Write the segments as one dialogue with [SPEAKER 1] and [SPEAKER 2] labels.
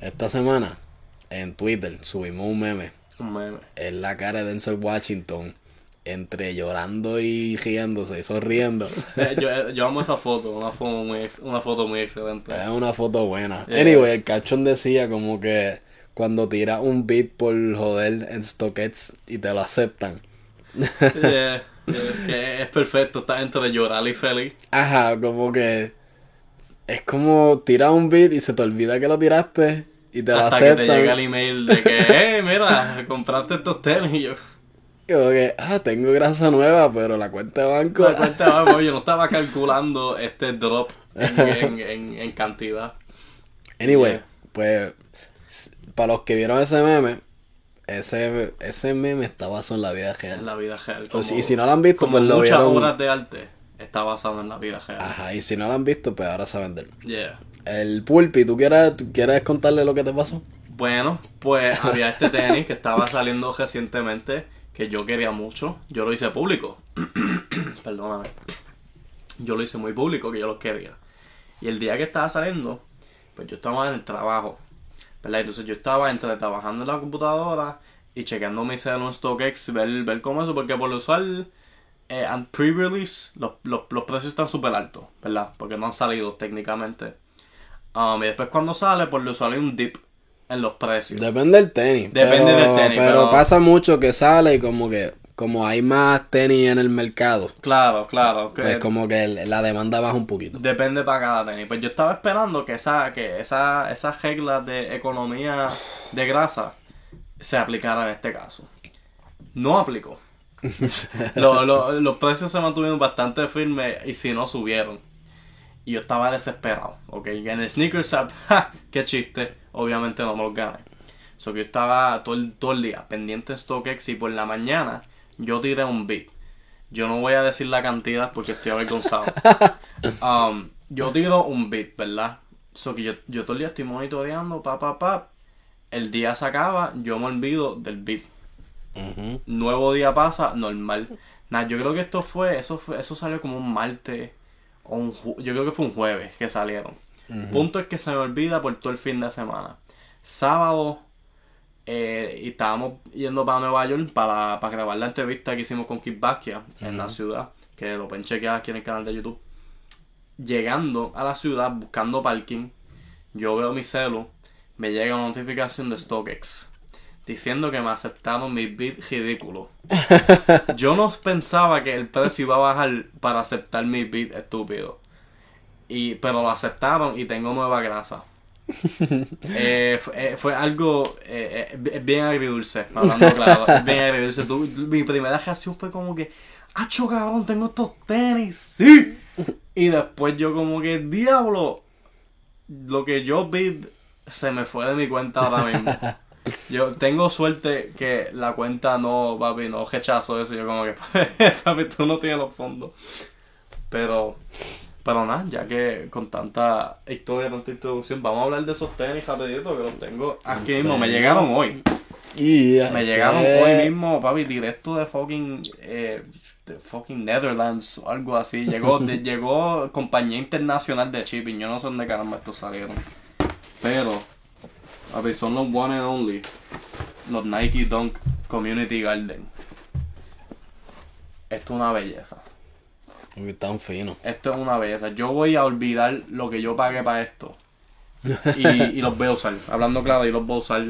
[SPEAKER 1] Esta semana, en Twitter, subimos un meme.
[SPEAKER 2] Un meme.
[SPEAKER 1] Es la cara de Denzel Washington. Entre llorando y riéndose, y sonriendo.
[SPEAKER 2] Eh, yo, yo amo esa foto, una foto muy, una foto muy excelente.
[SPEAKER 1] Es una foto buena.
[SPEAKER 2] Yeah.
[SPEAKER 1] Anyway, el cachón decía como que cuando tiras un beat por joder en StockX y te lo aceptan.
[SPEAKER 2] Yeah, yeah, que es perfecto, está entre llorar y feliz.
[SPEAKER 1] Ajá, como que es como tirar un beat y se te olvida que lo tiraste y te lo
[SPEAKER 2] Hasta que
[SPEAKER 1] aceptan.
[SPEAKER 2] te llega el email de que, eh, mira, compraste estos tenis y yo.
[SPEAKER 1] Como que, ah, tengo grasa nueva, pero la cuenta de banco.
[SPEAKER 2] Me cuenta, vamos, yo no estaba calculando este drop en, en, en, en cantidad.
[SPEAKER 1] Anyway,
[SPEAKER 2] Yeah.
[SPEAKER 1] pues, para los que vieron ese meme, ese, ese meme está basado en la vida
[SPEAKER 2] En
[SPEAKER 1] real.
[SPEAKER 2] la vida real.
[SPEAKER 1] O si- y si no lo han visto,
[SPEAKER 2] como
[SPEAKER 1] pues lo
[SPEAKER 2] muchas
[SPEAKER 1] vieron.
[SPEAKER 2] obras de arte está basado en la vida real.
[SPEAKER 1] Ajá, y si no lo han visto, pues ahora saben de él.
[SPEAKER 2] Yeah.
[SPEAKER 1] El Pulpi, ¿tú quieres, tú quieres contarle lo que te pasó?
[SPEAKER 2] Bueno, pues había este tenis que estaba saliendo recientemente que yo quería mucho. Yo lo hice público. Perdóname. Yo lo hice muy público que yo los quería. Y el día que estaba saliendo, pues yo estaba en el trabajo. ¿Verdad? Entonces yo estaba entre trabajando en la computadora y chequeando mi celu en StockX, ver, ver cómo eso, porque por lo usual, eh, and pre-release, los, los, los precios están súper altos, ¿verdad? Porque no han salido técnicamente. Um, y después cuando sale, lo usual hay un dip en los precios.
[SPEAKER 1] Depende del tenis.
[SPEAKER 2] Depende
[SPEAKER 1] pero,
[SPEAKER 2] del tenis,
[SPEAKER 1] Pero
[SPEAKER 2] pero-
[SPEAKER 1] pasa mucho que sale y como que, como hay más tenis en el mercado,
[SPEAKER 2] Claro, claro. que-
[SPEAKER 1] pues como que la demanda baja un poquito.
[SPEAKER 2] Depende para cada tenis. Pues yo estaba esperando que esa, que esa, esas reglas de economía de grasa se aplicaran en este caso. No aplicó. Lo- lo- los precios se mantuvieron bastante firmes y si no subieron. Y yo estaba desesperado, ¿ok? Y en el Sneakers App, ¡ja! ¡Qué chiste! Obviamente no me los gané. So que yo estaba todo el, todo el día pendiente de StockX y por la mañana yo tiré un beat. Yo no voy a decir la cantidad porque estoy avergonzado. Um, yo tiro un beat, ¿verdad? So que yo, yo todo el día estoy monitoreando, pa, pa, pa. El día se acaba, yo me olvido del beat. Nuevo día pasa, normal. Nada, yo creo que esto fue, eso fue, eso salió como un martes o un yo creo que fue un jueves que salieron. Punto es que se me olvida por todo el fin de semana. Sábado eh, y estábamos yendo para Nueva York para, para grabar la entrevista que hicimos con Kid Basquiat en la ciudad, que lo pueden chequear aquí en el canal de YouTube. Llegando a la ciudad, buscando parking, yo veo mi celu, me llega una notificación de StockX diciendo que me aceptaron mi bid ridículo. Yo no pensaba que el precio iba a bajar para aceptar mi bid estúpido. Y, pero lo aceptaron y tengo nueva grasa. Eh, fue, eh, fue algo eh, eh, bi- bien agridulce, hablando claro, bien agridulce. Tú- mi primera reacción fue como que, ¡Acho cabrón, tengo estos tenis! ¡Sí! Y después yo como que, ¡Diablo! Lo que yo vi se me fue de mi cuenta ahora mismo. Yo tengo suerte que la cuenta no, papi, no rechazo eso. Yo como que, papi, tú no tienes los fondos. Pero, pero nada, ya que con tanta historia, tanta introducción, vamos a hablar de esos tenis rapidito que los tengo aquí
[SPEAKER 1] ¿En
[SPEAKER 2] mismo. Me llegaron hoy.
[SPEAKER 1] Y
[SPEAKER 2] Me llegaron hoy mismo, papi, directo de fucking, eh, de fucking Netherlands o algo así. Llegó, de- llegó compañía internacional de shipping. Yo no sé dónde caramba estos salieron. Pero, papi, son los one and only. Los Nike Dunk Community Garden. Esto es una belleza.
[SPEAKER 1] Uy, Tan fino.
[SPEAKER 2] Esto es una belleza. Yo voy a olvidar lo que yo pagué para esto. Y, y los voy a usar. Hablando claro, yo los voy a usar.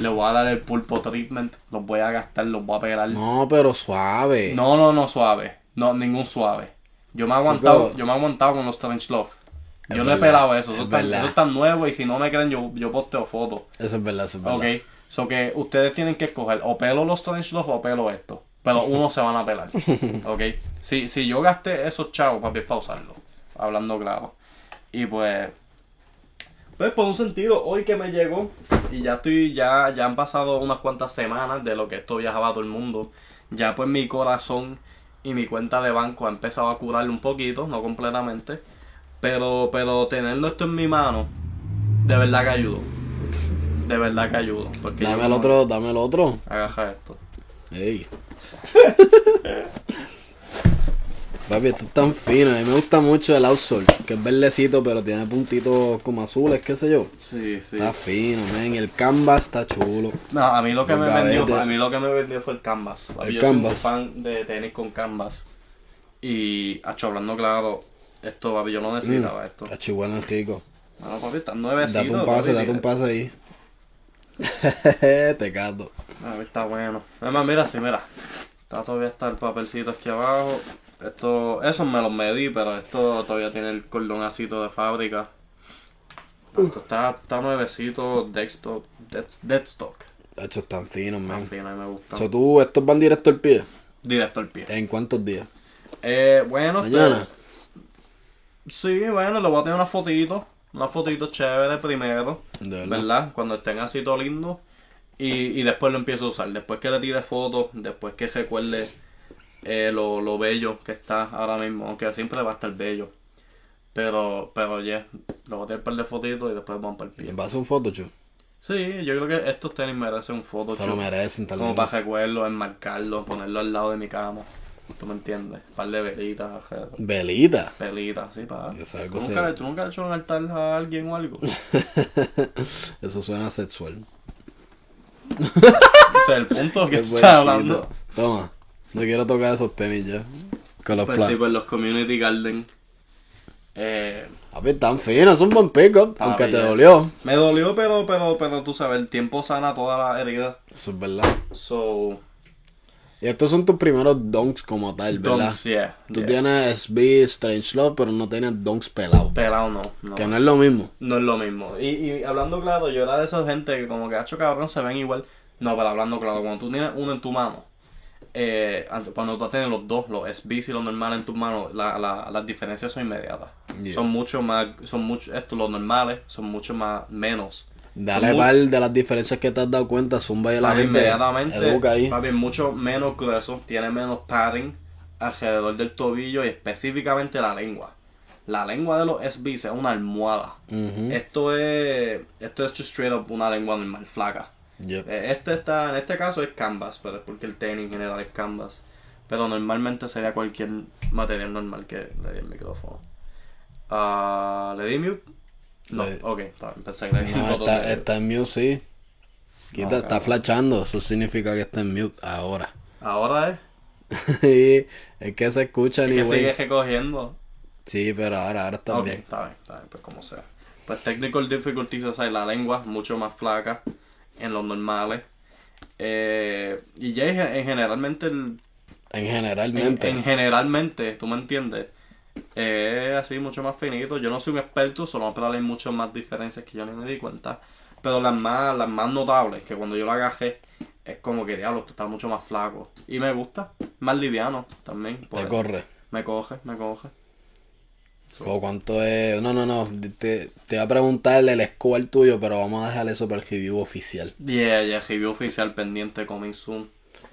[SPEAKER 2] Le voy a dar el pulpo treatment. Los voy a gastar, los voy a pegar. No,
[SPEAKER 1] No, pero suave.
[SPEAKER 2] no, no, suave. No, ningún suave. Yo me he aguantado,
[SPEAKER 1] pero-
[SPEAKER 2] yo me he aguantado con los Strange Love.
[SPEAKER 1] Es
[SPEAKER 2] Yo no he pelado eso.
[SPEAKER 1] es
[SPEAKER 2] Eso eso está nuevo y si no me creen, yo, yo posteo fotos.
[SPEAKER 1] Eso es verdad, eso es verdad.
[SPEAKER 2] Ok. So que ustedes tienen que escoger o pelo los Strange Love o pelo esto. Pero uno se van a pelar. Ok. Si, si yo gasté esos chavos, papi, es para usarlo. Hablando claro. Y pues. Pues por un sentido, hoy que me llegó. Y ya estoy, ya, ya han pasado unas cuantas semanas de lo que esto viajaba a todo el mundo. Ya pues mi corazón y mi cuenta de banco ha empezado a curarle un poquito, no completamente. Pero, pero teniendo esto en mi mano, de verdad que ayudo. De verdad que ayudo. Porque
[SPEAKER 1] Dame el otro, dame el otro.
[SPEAKER 2] Agaja esto.
[SPEAKER 1] Ey. Papi, esto es tan fino. A mí me gusta mucho el outsole, que es verdecito, pero tiene puntitos como azules, qué sé yo.
[SPEAKER 2] Sí, sí.
[SPEAKER 1] Está fino, man. El canvas está chulo.
[SPEAKER 2] No, a mí lo que
[SPEAKER 1] Los
[SPEAKER 2] me vendió, a mí lo que me vendió fue el canvas.
[SPEAKER 1] El
[SPEAKER 2] yo
[SPEAKER 1] canvas.
[SPEAKER 2] soy un fan de tenis con canvas. Y, hacho, hablando claro, esto, papi, yo no necesitaba esto.
[SPEAKER 1] Está chihuahua rico.
[SPEAKER 2] Bueno, papi, están nuevecitos.
[SPEAKER 1] Mm. Date un pase,
[SPEAKER 2] papi,
[SPEAKER 1] date un pase ahí. Te cato.
[SPEAKER 2] Papi, está bueno. Además, mira, sí, mira. Está todavía está el papelcito aquí abajo. Esto, esos me los medí, pero esto todavía tiene el cordonacito de fábrica. Esto está, está nuevecito, deadstock, dead, deadstock.
[SPEAKER 1] Hechos tan finos, man.
[SPEAKER 2] A mí me gusta.
[SPEAKER 1] So, tú, estos van directo al pie.
[SPEAKER 2] Directo al pie.
[SPEAKER 1] ¿En cuántos días?
[SPEAKER 2] Eh, bueno,
[SPEAKER 1] Mañana.
[SPEAKER 2] Sí, bueno, le voy a tener una fotito. Una fotito chévere primero.
[SPEAKER 1] De verdad.
[SPEAKER 2] ¿Verdad? Cuando estén así todo lindo. Y, y después lo empiezo a usar. Después que le tire fotos, después que recuerde eh, lo, lo bello que está ahora mismo. Aunque siempre va a estar bello. Pero, pero ya, le voy a tirar un par de fotitos y después vamos para el pie.
[SPEAKER 1] ¿Va a hacer un?
[SPEAKER 2] Sí, yo creo que estos tenis merecen un foto
[SPEAKER 1] Se lo merecen, tal
[SPEAKER 2] Como para recuerdo, enmarcarlo, ponerlo al lado de mi cama. ¿Tú me entiendes? Un par de velitas, alrededor.
[SPEAKER 1] Velita.
[SPEAKER 2] Velitas, sí, para. ¿Tú, nunca, ¿Tú nunca has hecho un altar a alguien o algo?
[SPEAKER 1] Eso suena sexual.
[SPEAKER 2] o sea, el punto que estás hablando.
[SPEAKER 1] Toma. No quiero tocar esos tenis ya. Con los
[SPEAKER 2] Pues sí, pues los Community Garden. Eh,
[SPEAKER 1] Papi, están finos, es un buen pick-up. Aunque te
[SPEAKER 2] ya.
[SPEAKER 1] dolió.
[SPEAKER 2] me dolió, pero, pero, pero tú sabes, el tiempo sana todas las heridas.
[SPEAKER 1] Eso es verdad.
[SPEAKER 2] So,
[SPEAKER 1] Y estos son tus primeros donks como tal, ¿verdad?
[SPEAKER 2] dunks, yeah.
[SPEAKER 1] Tú
[SPEAKER 2] yeah.
[SPEAKER 1] tienes SB, Strange Love, pero no tienes donks pelados.
[SPEAKER 2] Pelado no, no.
[SPEAKER 1] Que no es lo mismo.
[SPEAKER 2] No es lo mismo. Y, y hablando claro, yo era de esa gente que como que hacho cabrón se ven igual. No, pero hablando claro, cuando tú tienes uno en tu mano, eh, cuando tú tienes los dos, los SBs y los normales en tus manos, la, la, las diferencias son inmediatas.
[SPEAKER 1] Yeah.
[SPEAKER 2] Son mucho más, son mucho, esto, los normales son mucho más, menos.
[SPEAKER 1] Dale par de las diferencias que te has dado cuenta, zumba y la
[SPEAKER 2] Papi,
[SPEAKER 1] gente
[SPEAKER 2] inmediatamente,
[SPEAKER 1] educa ahí.
[SPEAKER 2] papi, mucho menos grueso, tiene menos padding alrededor del tobillo y específicamente la lengua. La lengua de los SBs es una almohada. Esto es, esto es just straight up una lengua normal, flaca.
[SPEAKER 1] Yep.
[SPEAKER 2] Eh, Este está, en este caso es canvas, pero es porque el tenis en general es canvas. Pero normalmente sería cualquier material normal que le di el micrófono. Ah, ¿Le di mute? No,
[SPEAKER 1] Le-
[SPEAKER 2] ok, está pensé que
[SPEAKER 1] No,
[SPEAKER 2] de-
[SPEAKER 1] está en mute, sí. Quita,
[SPEAKER 2] No,
[SPEAKER 1] está flashando, eso significa que está en mute ahora.
[SPEAKER 2] Ahora es,
[SPEAKER 1] Sí, es que se escucha
[SPEAKER 2] es
[SPEAKER 1] ni
[SPEAKER 2] que
[SPEAKER 1] güey.
[SPEAKER 2] sigue recogiendo.
[SPEAKER 1] Sí, pero ahora, ahora está
[SPEAKER 2] ok,
[SPEAKER 1] bien.
[SPEAKER 2] está bien, está bien, pues como sea. Pues technical difficulties, o sea, la lengua mucho más flaca en los normales. Eh, y ya en, en generalmente el,
[SPEAKER 1] En
[SPEAKER 2] En,
[SPEAKER 1] generalmente.
[SPEAKER 2] en generalmente, tú me entiendes, es así mucho más finito. Yo no soy un experto, solo pero hay muchas más diferencias que yo ni me di cuenta. Pero las más, las más notables, que cuando yo la agajé, es como que diablo, esto está mucho más flaco. Y me gusta, más liviano también.
[SPEAKER 1] te
[SPEAKER 2] pues,
[SPEAKER 1] corre.
[SPEAKER 2] me coge, me coge.
[SPEAKER 1] ¿Cu- ¿Cuánto es? No, no, no. Te, te voy a preguntar el score tuyo, pero vamos a dejar eso para el review oficial.
[SPEAKER 2] Yeah, yeah, review oficial pendiente, coming soon.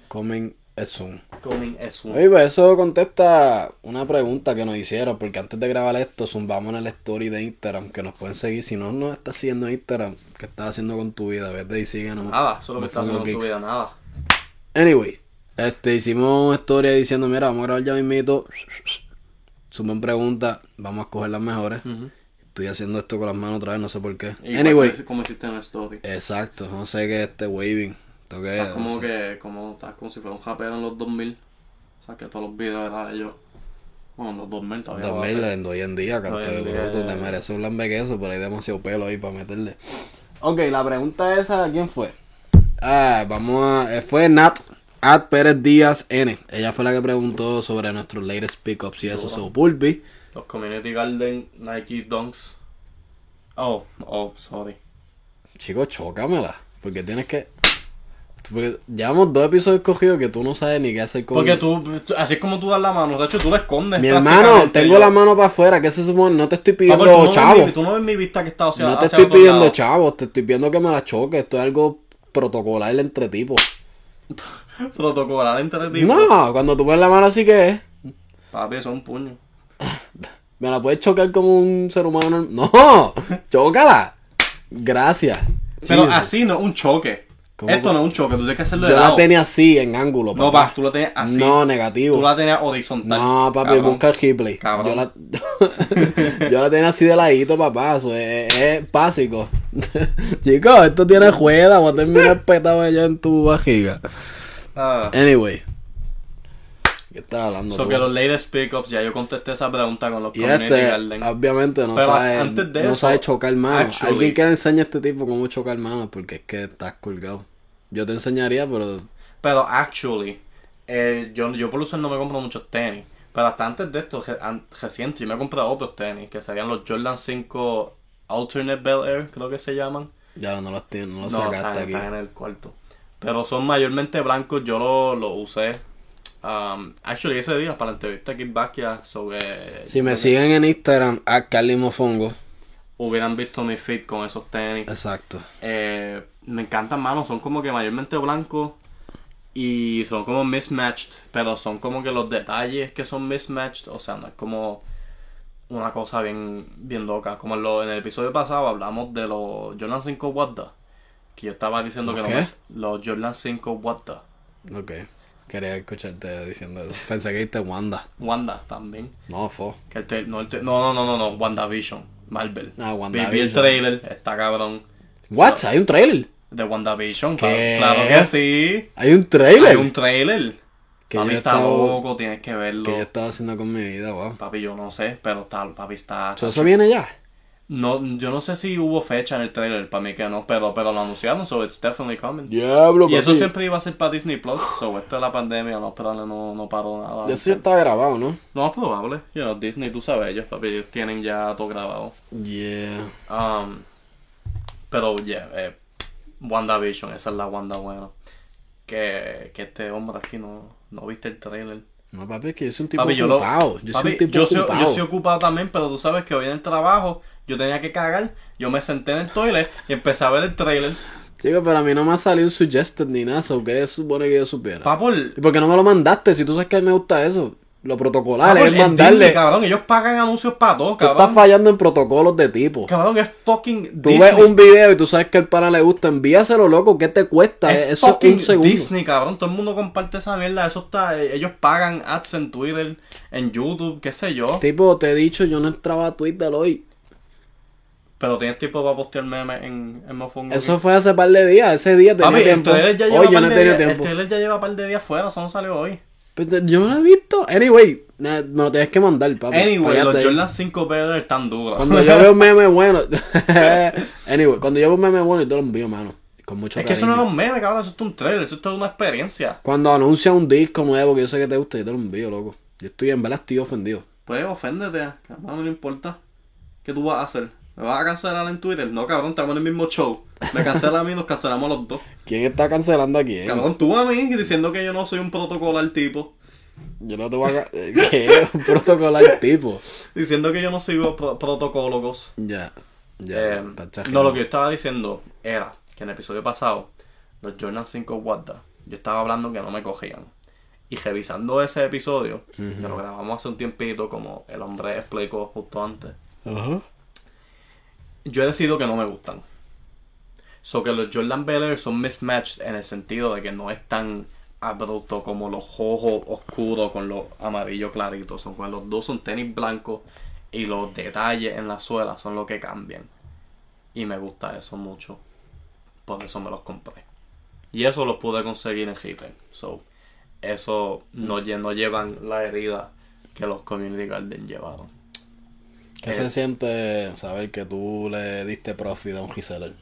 [SPEAKER 1] Comen es un.
[SPEAKER 2] Coming soon.
[SPEAKER 1] Oye, pues eso contesta una pregunta que nos hicieron, porque antes de grabar esto, zumbamos en el story de Instagram, que nos pueden seguir. Si no nos estás siguiendo en Instagram, ¿qué estás haciendo con tu vida? Vete y síguenos.
[SPEAKER 2] Nada, eso es lo que estás haciendo en tu vida, nada.
[SPEAKER 1] Anyway, este, hicimos una historia diciendo, mira, vamos a grabar ya mismito. Suman preguntas, vamos a escoger las mejores. Estoy haciendo esto con las manos otra vez, no sé por qué. Anyway,
[SPEAKER 2] como hiciste en el story.
[SPEAKER 1] exacto, no sé qué es este waving. Esto qué
[SPEAKER 2] Estás
[SPEAKER 1] es,
[SPEAKER 2] como que, como, estás como si fuera un rapero en los 2000. O sea, que todos los videos eran ellos. Bueno, en los 2000 todavía. lo
[SPEAKER 1] 2000
[SPEAKER 2] hacen.
[SPEAKER 1] en hoy en día, canto de bruto, te mereces un lambequeso, pero hay demasiado pelo ahí para meterle. Ok, la pregunta esa, ¿quién fue? Ah, vamos a... eh, Fue Nat, At Pérez Díaz N. Ella fue la que preguntó sobre nuestros latest pickups y eso, so Pulpi.
[SPEAKER 2] Los Community Garden, Nike Dunks. Oh, oh, sorry.
[SPEAKER 1] Chico, chócamela, porque tienes que... Porque llevamos dos episodios cogidos que tú no sabes ni qué hacer con...
[SPEAKER 2] Porque tú, así es como tú das la mano. De hecho, tú la escondes.
[SPEAKER 1] Mi hermano, tengo
[SPEAKER 2] Yo-
[SPEAKER 1] la mano para afuera, ¿qué se supone? No te estoy
[SPEAKER 2] Ah,
[SPEAKER 1] pidiendo
[SPEAKER 2] porque tú no ves
[SPEAKER 1] chavo.
[SPEAKER 2] mi- Tú no ves mi vista que está hacia
[SPEAKER 1] No te
[SPEAKER 2] hacia
[SPEAKER 1] estoy pidiendo
[SPEAKER 2] lado.
[SPEAKER 1] chavos, te estoy pidiendo que me la choques. Esto es algo protocolar entre tipos.
[SPEAKER 2] Protocolar entre tipos.
[SPEAKER 1] No, cuando tú pones la mano así que es.
[SPEAKER 2] Papi, eso es un puño.
[SPEAKER 1] Me la puedes chocar como un ser humano. No, chócala. Gracias.
[SPEAKER 2] Pero
[SPEAKER 1] Sí.
[SPEAKER 2] así no, un choque.
[SPEAKER 1] ¿Cómo-
[SPEAKER 2] Esto no es un choque, tú tienes que hacerlo de
[SPEAKER 1] Yo
[SPEAKER 2] lado.
[SPEAKER 1] la tenía así, en ángulo,
[SPEAKER 2] No,
[SPEAKER 1] papá.
[SPEAKER 2] pa, tú la tenías así.
[SPEAKER 1] No,
[SPEAKER 2] Tú
[SPEAKER 1] negativo.
[SPEAKER 2] la tenías horizontal.
[SPEAKER 1] No, papi,
[SPEAKER 2] cabrón.
[SPEAKER 1] busca el.
[SPEAKER 2] Cabrón.
[SPEAKER 1] Yo la... yo la tenía así de ladito, papá. Eso es, es básico. Chicos, esto tiene juega. Voy a terminar petado allá en tu vajiga.
[SPEAKER 2] Ah.
[SPEAKER 1] Anyway. ¿Qué estás hablando
[SPEAKER 2] So
[SPEAKER 1] tú?
[SPEAKER 2] que los latest pickups, ya yo contesté esa pregunta con los
[SPEAKER 1] Y este, obviamente, no
[SPEAKER 2] Pero
[SPEAKER 1] sabe,
[SPEAKER 2] antes de
[SPEAKER 1] no
[SPEAKER 2] eso,
[SPEAKER 1] sabe chocar manos.
[SPEAKER 2] actually-
[SPEAKER 1] Alguien que le enseñe a este tipo cómo chocar manos, porque es que estás colgado. Yo te enseñaría, pero
[SPEAKER 2] Pero actually, eh, yo, yo por usar no me compro muchos tenis. Pero hasta antes de esto, reciente, yo me he comprado otros tenis, que serían los Jordan 5 Alternate Bel Air, creo que se llaman.
[SPEAKER 1] ya no los, tienes, no los
[SPEAKER 2] No,
[SPEAKER 1] sacaste
[SPEAKER 2] están,
[SPEAKER 1] aquí.
[SPEAKER 2] están en el cuarto. Pero son mayormente blancos, yo lo, lo usé. Um, actually, ese día para la entrevista en Bakia sobre...
[SPEAKER 1] Si me siguen en Instagram, a Carly Mofongo.
[SPEAKER 2] Hubieran visto mi fit con esos tenis.
[SPEAKER 1] Exacto.
[SPEAKER 2] Eh, me encantan, mano. Son como que mayormente blancos. Y son como mismatched. Pero son como que los detalles que son mismatched. O sea, no es como una cosa bien, bien loca. Como en, lo- en el episodio pasado hablamos de los Jordan 5 What the. Que yo estaba diciendo que
[SPEAKER 1] ¿Los
[SPEAKER 2] no Los Jordan 5 What the.
[SPEAKER 1] Ok. Quería escucharte diciendo eso. Pensé que dijiste Wanda.
[SPEAKER 2] Wanda también.
[SPEAKER 1] No, fo.
[SPEAKER 2] Que el tra- no, el tra- no, no, no, no, no, WandaVision. Marvel.
[SPEAKER 1] Ah,
[SPEAKER 2] Vi- Vi el
[SPEAKER 1] WandaVision.
[SPEAKER 2] trailer. Está cabrón.
[SPEAKER 1] What? ¿Hay un trailer?
[SPEAKER 2] De WandaVision.
[SPEAKER 1] ¿Qué?
[SPEAKER 2] Claro, claro que sí.
[SPEAKER 1] ¿Hay un trailer?
[SPEAKER 2] Hay un trailer.
[SPEAKER 1] Que
[SPEAKER 2] papi está
[SPEAKER 1] estaba-
[SPEAKER 2] loco, tienes que verlo.
[SPEAKER 1] ¿Qué yo estaba haciendo con mi vida, wow?
[SPEAKER 2] Papi, yo no sé, pero está, papi está.
[SPEAKER 1] So, ¿Eso viene ya?
[SPEAKER 2] No, yo no sé si hubo fecha en el trailer, para mí que no, pero, pero lo anunciaron, so it's definitely coming.
[SPEAKER 1] Diablo,
[SPEAKER 2] y eso siempre iba a ser para Disney Plus, so esto de la pandemia no, pero no, no paró nada.
[SPEAKER 1] Eso ya está grabado, ¿no?
[SPEAKER 2] No es probable, you know, Disney, tú sabes, ellos, papi, ellos tienen ya todo grabado.
[SPEAKER 1] Yeah.
[SPEAKER 2] Um, pero, yeah, eh, WandaVision, esa es la Wanda buena. Que, que este hombre aquí no, no viste el trailer.
[SPEAKER 1] No, papi, es que yo soy un tipo
[SPEAKER 2] Papi, yo lo-
[SPEAKER 1] ocupado. Yo
[SPEAKER 2] papi,
[SPEAKER 1] soy un tipo
[SPEAKER 2] yo soy,
[SPEAKER 1] ocupado.
[SPEAKER 2] yo soy ocupado también, pero tú sabes que hoy en el trabajo yo tenía que cagar. Yo me senté en el toilet y empecé a ver el trailer.
[SPEAKER 1] Chico, pero a mí no me ha salido un suggested ni nada, so que supone que yo supiera.
[SPEAKER 2] Papol,
[SPEAKER 1] ¿Y por qué no me lo mandaste? Si tú sabes que a mí me gusta eso. Lo protocolar
[SPEAKER 2] papol,
[SPEAKER 1] es
[SPEAKER 2] es
[SPEAKER 1] mandarle.
[SPEAKER 2] Cabrón. Ellos pagan anuncios para todo,
[SPEAKER 1] Tú estás
[SPEAKER 2] cabrón.
[SPEAKER 1] fallando en protocolos de tipo.
[SPEAKER 2] Cabrón, es fucking
[SPEAKER 1] Tú
[SPEAKER 2] Disney.
[SPEAKER 1] ves un video y tú sabes que el pana le gusta, envíaselo, loco, ¿qué te cuesta?
[SPEAKER 2] es
[SPEAKER 1] Eso es un segundo.
[SPEAKER 2] Disney, cabrón. Todo el mundo comparte esa mierda. Eso está. eh, Ellos pagan ads en Twitter, en YouTube, qué sé yo.
[SPEAKER 1] Tipo, te he dicho, yo no entraba a Twitter hoy.
[SPEAKER 2] Pero tienes tiempo para postear memes en, en Mofongo.
[SPEAKER 1] Eso fue hace par de días, ese día tenía
[SPEAKER 2] Papi,
[SPEAKER 1] tiempo. Hoy yo no he tenido tiempo.
[SPEAKER 2] ya lleva par de días fuera, eso no salió hoy.
[SPEAKER 1] Pero yo no lo he visto. Anyway, me lo tienes que mandar, papi.
[SPEAKER 2] Anyway, los. Jordan 5 Better están duros.
[SPEAKER 1] Cuando yo veo un meme bueno. anyway, cuando yo veo un meme bueno, yo te lo envío, mano. Con mucho
[SPEAKER 2] Es que eso no es un meme, cabrón, eso es un trailer, eso es toda una experiencia.
[SPEAKER 1] Cuando anuncia un disco nuevo que yo sé que te gusta, yo te lo envío, loco. Yo estoy, en verdad, estoy ofendido.
[SPEAKER 2] Pues oféndete, a no me importa. ¿Qué tú vas a hacer? ¿Me vas a cancelar en Twitter? No, cabrón, estamos en el mismo show. Me cancela a mí, nos cancelamos los dos.
[SPEAKER 1] ¿Quién está cancelando aquí? eh?
[SPEAKER 2] Cabrón, tú a mí, diciendo que yo no soy un protocolar tipo.
[SPEAKER 1] Yo no te voy a... ca- ¿Qué? Un protocolar tipo.
[SPEAKER 2] Diciendo que yo no sigo pro- protocólogos.
[SPEAKER 1] Ya. Ya.
[SPEAKER 2] Eh, no, lo que yo estaba diciendo era que en el episodio pasado, los Jordan 5 Wanda, yo estaba hablando que no me cogían. Y revisando ese episodio, que lo grabamos hace un tiempito, como el hombre explicó justo antes,
[SPEAKER 1] Ajá.
[SPEAKER 2] Yo he decidido que no me gustan. So que los Jordan Bel Air son mismatched en el sentido de que no es tan abrupto como los ojos oscuros con los amarillos claritos. Son cuando los dos son tenis blancos y los detalles en la suela son lo que cambian. Y me gusta eso mucho. Por eso me los compré. Y eso los pude conseguir en Hiper. So, eso no, no llevan la herida que los Community Garden llevaron.
[SPEAKER 1] ¿Qué
[SPEAKER 2] Eh.
[SPEAKER 1] se siente saber que tú le diste profit a un reseller?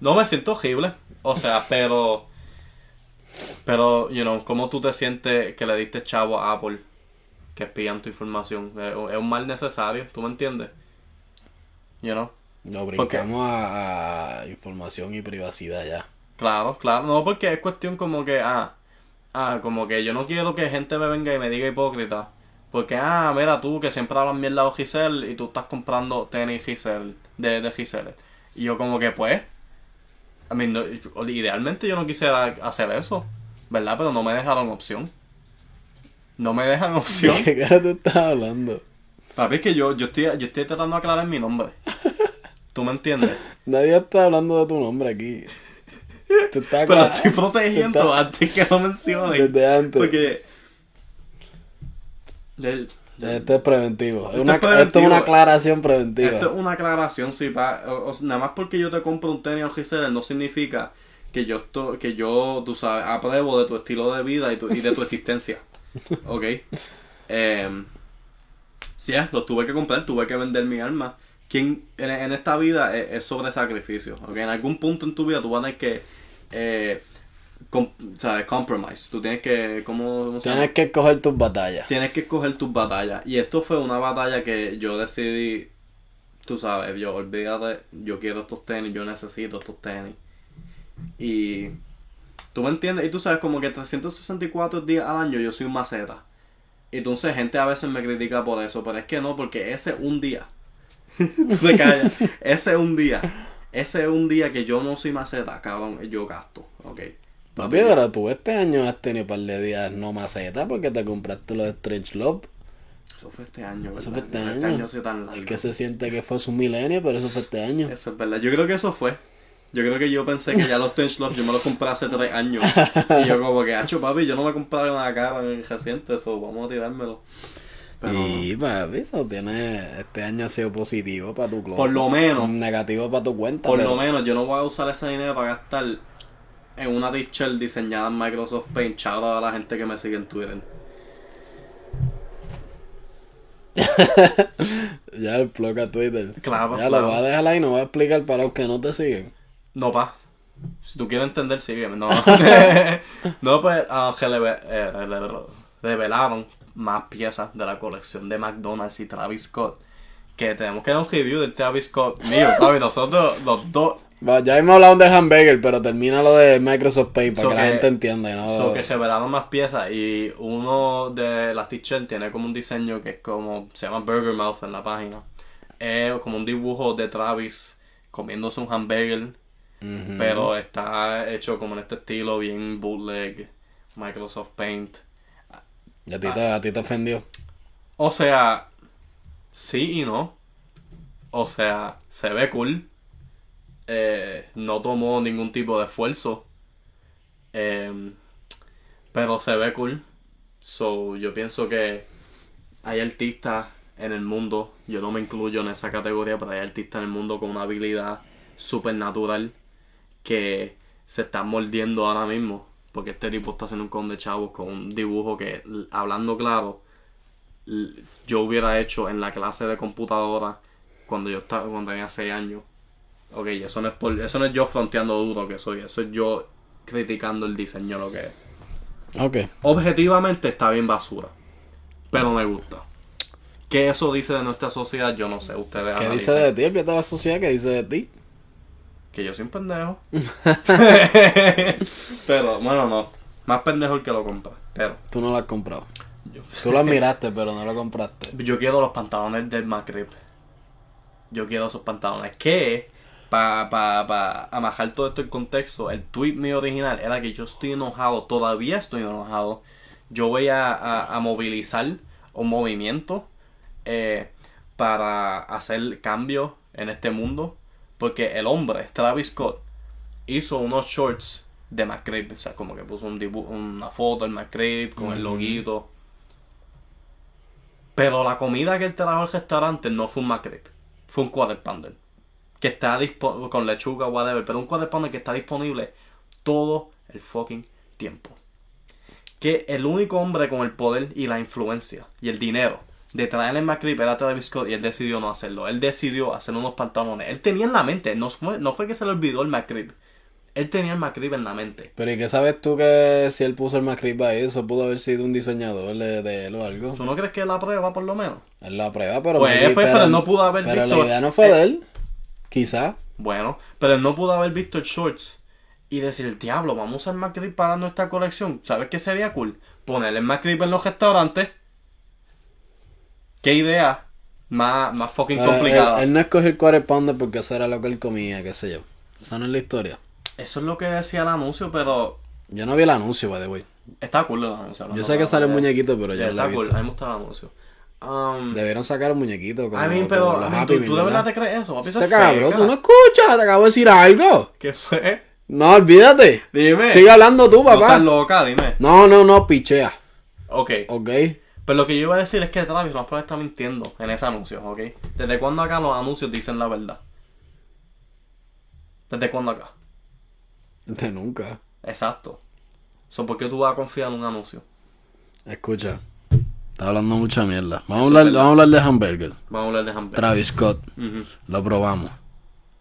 [SPEAKER 2] No me siento horrible. O sea, pero. Pero, you know, ¿cómo tú te sientes que le diste chavo a Apple que espían tu información? Es, es un mal necesario, ¿tú me entiendes? You know?
[SPEAKER 1] Lo
[SPEAKER 2] ¿Por qué?
[SPEAKER 1] brincamos a, a información y privacidad ya.
[SPEAKER 2] Claro, claro. No, porque es cuestión como que, ah, ah, como que yo no quiero que gente me venga y me diga hipócrita. Porque, ah, mira tú que siempre hablas mierda de Giselle y tú estás comprando tenis Giselle, de, de Giselle. Y yo como que, pues, I mean, no- idealmente yo no quisiera hacer eso, ¿verdad? Pero no me dejaron opción. No me dejan opción.
[SPEAKER 1] ¿Qué cara tú estás hablando?
[SPEAKER 2] Papi, es que yo, yo, estoy, yo estoy tratando de aclarar mi nombre. ¿Tú me entiendes?
[SPEAKER 1] Nadie está hablando de tu nombre aquí. Tú estás
[SPEAKER 2] Pero estoy protegiendo
[SPEAKER 1] estás-
[SPEAKER 2] antes que lo mencionen.
[SPEAKER 1] Desde antes.
[SPEAKER 2] Porque. Del- del-
[SPEAKER 1] Esto es preventivo. Es
[SPEAKER 2] Esto
[SPEAKER 1] una-
[SPEAKER 2] es preventivo.
[SPEAKER 1] Esto es una aclaración preventiva.
[SPEAKER 2] Esto es una aclaración, sí, pa, o- o- nada más porque yo te compro un tenis Ogiseller no significa que yo esto, que yo, tú sabes, apruebo de tu estilo de vida y, tu- y de tu existencia. ¿Ok? Eh, sí, eh, lo tuve que comprar, tuve que vender mi alma. Quien, en, en esta vida es, es sobre sacrificio. ¿ok? En algún punto en tu vida tú vas a tener que, eh, com- ¿sabes? Compromise. Tú tienes que, ¿cómo, se?
[SPEAKER 1] Tienes que escoger tus batallas.
[SPEAKER 2] Tienes que escoger tus batallas. Y esto fue una batalla que yo decidí, tú sabes, yo olvídate, yo quiero estos tenis, yo necesito estos tenis. Y tú me entiendes, y tú sabes como que 364 días al año yo soy un maceta. Y entonces gente a veces me critica por eso, pero es que no, porque ese un día. tú te callas. Ese un día. Ese un día que yo no soy maceta, cabrón, yo gasto, ok.
[SPEAKER 1] Papi, pero tú este año has tenido un par de días no maceta porque te compraste los Strange Love.
[SPEAKER 2] Eso fue este año,
[SPEAKER 1] Eso
[SPEAKER 2] ¿verdad?
[SPEAKER 1] fue este
[SPEAKER 2] Este
[SPEAKER 1] año.
[SPEAKER 2] año ha sido tan largo.
[SPEAKER 1] Es que se siente que fue su milenio, pero eso fue este año.
[SPEAKER 2] Eso es verdad. Yo creo que eso fue. Yo creo que yo pensé que ya los Strange Love yo me los compré hace tres años. Y yo como que, hacho papi, yo no me compré una cara en reciente, eso vamos a tirármelo. Pero
[SPEAKER 1] y papi, eso tiene, este año ha sido positivo para tu closet.
[SPEAKER 2] Por lo menos.
[SPEAKER 1] Negativo para tu cuenta.
[SPEAKER 2] por
[SPEAKER 1] pero-
[SPEAKER 2] lo menos yo no voy a usar ese dinero para gastar en una t-shirt diseñada en Microsoft Paint. Out a la gente que me sigue en Twitter.
[SPEAKER 1] Ya el plug a Twitter.
[SPEAKER 2] Claro,
[SPEAKER 1] Ya
[SPEAKER 2] claro.
[SPEAKER 1] lo voy a dejar ahí, no voy a explicar para los que no te siguen.
[SPEAKER 2] No, pa. Si tú quieres entender, sígueme. No, no pues, ah, que eh, le- revelaron más piezas de la colección de McDonald's y Travis Scott. Que tenemos que dar un review del Travis Scott mío, papi. Nosotros, los dos,
[SPEAKER 1] Ya hemos hablado de hamburger, pero termina lo de Microsoft Pay para
[SPEAKER 2] So
[SPEAKER 1] que, la gente entienda. No,
[SPEAKER 2] so que revelaron más piezas. Y uno de las t-shirts tiene como un diseño que es como, se llama Burger Mouth en la página. Es como un dibujo de Travis comiéndose un hamburger. Pero está hecho como en este estilo, bien bootleg, Microsoft Paint.
[SPEAKER 1] Y a ti, te, a ti te ofendió.
[SPEAKER 2] O sea, sí y no. O sea, se ve cool. Eh, no tomó ningún tipo de esfuerzo. Eh, pero se ve cool. So, yo pienso que hay artistas en el mundo, yo no me incluyo en esa categoría, pero hay artistas en el mundo con una habilidad supernatural que se están mordiendo ahora mismo. Porque este tipo está haciendo un con de chavos con un dibujo que, hablando claro, yo hubiera hecho en la clase de computadora cuando yo estaba, cuando tenía 6 años. Ok, eso no es por, eso no es yo fronteando duro que soy, eso es yo criticando el diseño lo que es.
[SPEAKER 1] Ok.
[SPEAKER 2] Objetivamente está bien basura, pero me gusta. ¿Qué eso dice de nuestra sociedad? Yo no sé, ustedes
[SPEAKER 1] ¿Qué dice de ti? Olvídate de la sociedad, ¿qué dice de ti?
[SPEAKER 2] Que yo soy un pendejo. pero, bueno, no. Más pendejo el que lo compra. Pero,
[SPEAKER 1] Tú no lo has comprado.
[SPEAKER 2] yo,
[SPEAKER 1] Tú lo admiraste, pero no lo compraste.
[SPEAKER 2] yo quiero los pantalones del McRib. Yo quiero esos pantalones. Que, para pa, pa amajar todo esto en contexto, el tweet mío original era que yo estoy enojado, todavía estoy enojado. Yo voy a, a- a movilizar un movimiento eh, para hacer cambios en este mundo. Porque el hombre, Travis Scott, hizo unos shorts de McRib. O sea, como que puso un una foto del McRib con el loguito. Pero la comida que él trajo al restaurante no fue un McRib. Fue un quarter pounder. Que está disponible con lechuga, whatever. Pero un quarter pounder que está disponible todo el fucking tiempo. Que el único hombre con el poder y la influencia y el dinero de traer el McRib era Travis Scott y él decidió no hacerlo. Él decidió hacer unos pantalones. Él tenía en la mente, no fue, no fue que se le olvidó el McRib. Él tenía el McRib en la mente.
[SPEAKER 1] Pero ¿y qué sabes tú que si él puso el McRib ahí, eso pudo haber sido un diseñador de, él o algo?
[SPEAKER 2] ¿Tú no crees que la prueba por lo menos?
[SPEAKER 1] Él la prueba, pero...
[SPEAKER 2] Pues, pues, pero no pudo haber
[SPEAKER 1] Pero
[SPEAKER 2] visto-
[SPEAKER 1] la idea no fue de él. Quizá.
[SPEAKER 2] Bueno, pero él no pudo haber visto el shorts y decir, diablo, vamos a usar McRib para nuestra colección. ¿Sabes qué sería cool? Ponerle el McRib en los restaurantes. ¿Qué idea más, más fucking
[SPEAKER 1] Pero
[SPEAKER 2] complicada?
[SPEAKER 1] Él, él no escogió el quarter pounder porque eso era lo que él comía, qué sé yo. Esa no es la historia.
[SPEAKER 2] Eso es lo que decía el anuncio, pero
[SPEAKER 1] Yo no vi el anuncio, by the way.
[SPEAKER 2] está cool el anuncio.
[SPEAKER 1] Yo sé que sale
[SPEAKER 2] no,
[SPEAKER 1] muñequito, pero yo no lo
[SPEAKER 2] Está
[SPEAKER 1] he
[SPEAKER 2] cool, a mí me gusta el anuncio. Um,
[SPEAKER 1] Debieron sacar un muñequito como,
[SPEAKER 2] mean,
[SPEAKER 1] como
[SPEAKER 2] pero, mean,
[SPEAKER 1] Happy
[SPEAKER 2] ¿tú, de verdad te crees eso? Eso
[SPEAKER 1] Este
[SPEAKER 2] es
[SPEAKER 1] cabrón, tú no escuchas, te acabo de decir algo.
[SPEAKER 2] ¿Qué fue?
[SPEAKER 1] No, olvídate.
[SPEAKER 2] Dime.
[SPEAKER 1] Sigue hablando tú,
[SPEAKER 2] No seas
[SPEAKER 1] papá.
[SPEAKER 2] loca, dime.
[SPEAKER 1] No, no, no, pichea.
[SPEAKER 2] Ok.
[SPEAKER 1] ¿Ok?
[SPEAKER 2] Pero lo que yo iba a decir es que Travis más probable está mintiendo en ese anuncio, ¿ok? ¿Desde cuándo acá los anuncios dicen la verdad? ¿Desde cuándo acá?
[SPEAKER 1] De nunca.
[SPEAKER 2] Exacto. So, ¿Por qué tú vas a confiar en un anuncio?
[SPEAKER 1] Escucha. Está hablando mucha mierda. Vamos a hablar, vamos a hablar de hamburger.
[SPEAKER 2] Vamos a hablar de hamburger.
[SPEAKER 1] Travis Scott.
[SPEAKER 2] Ujú.
[SPEAKER 1] Lo probamos.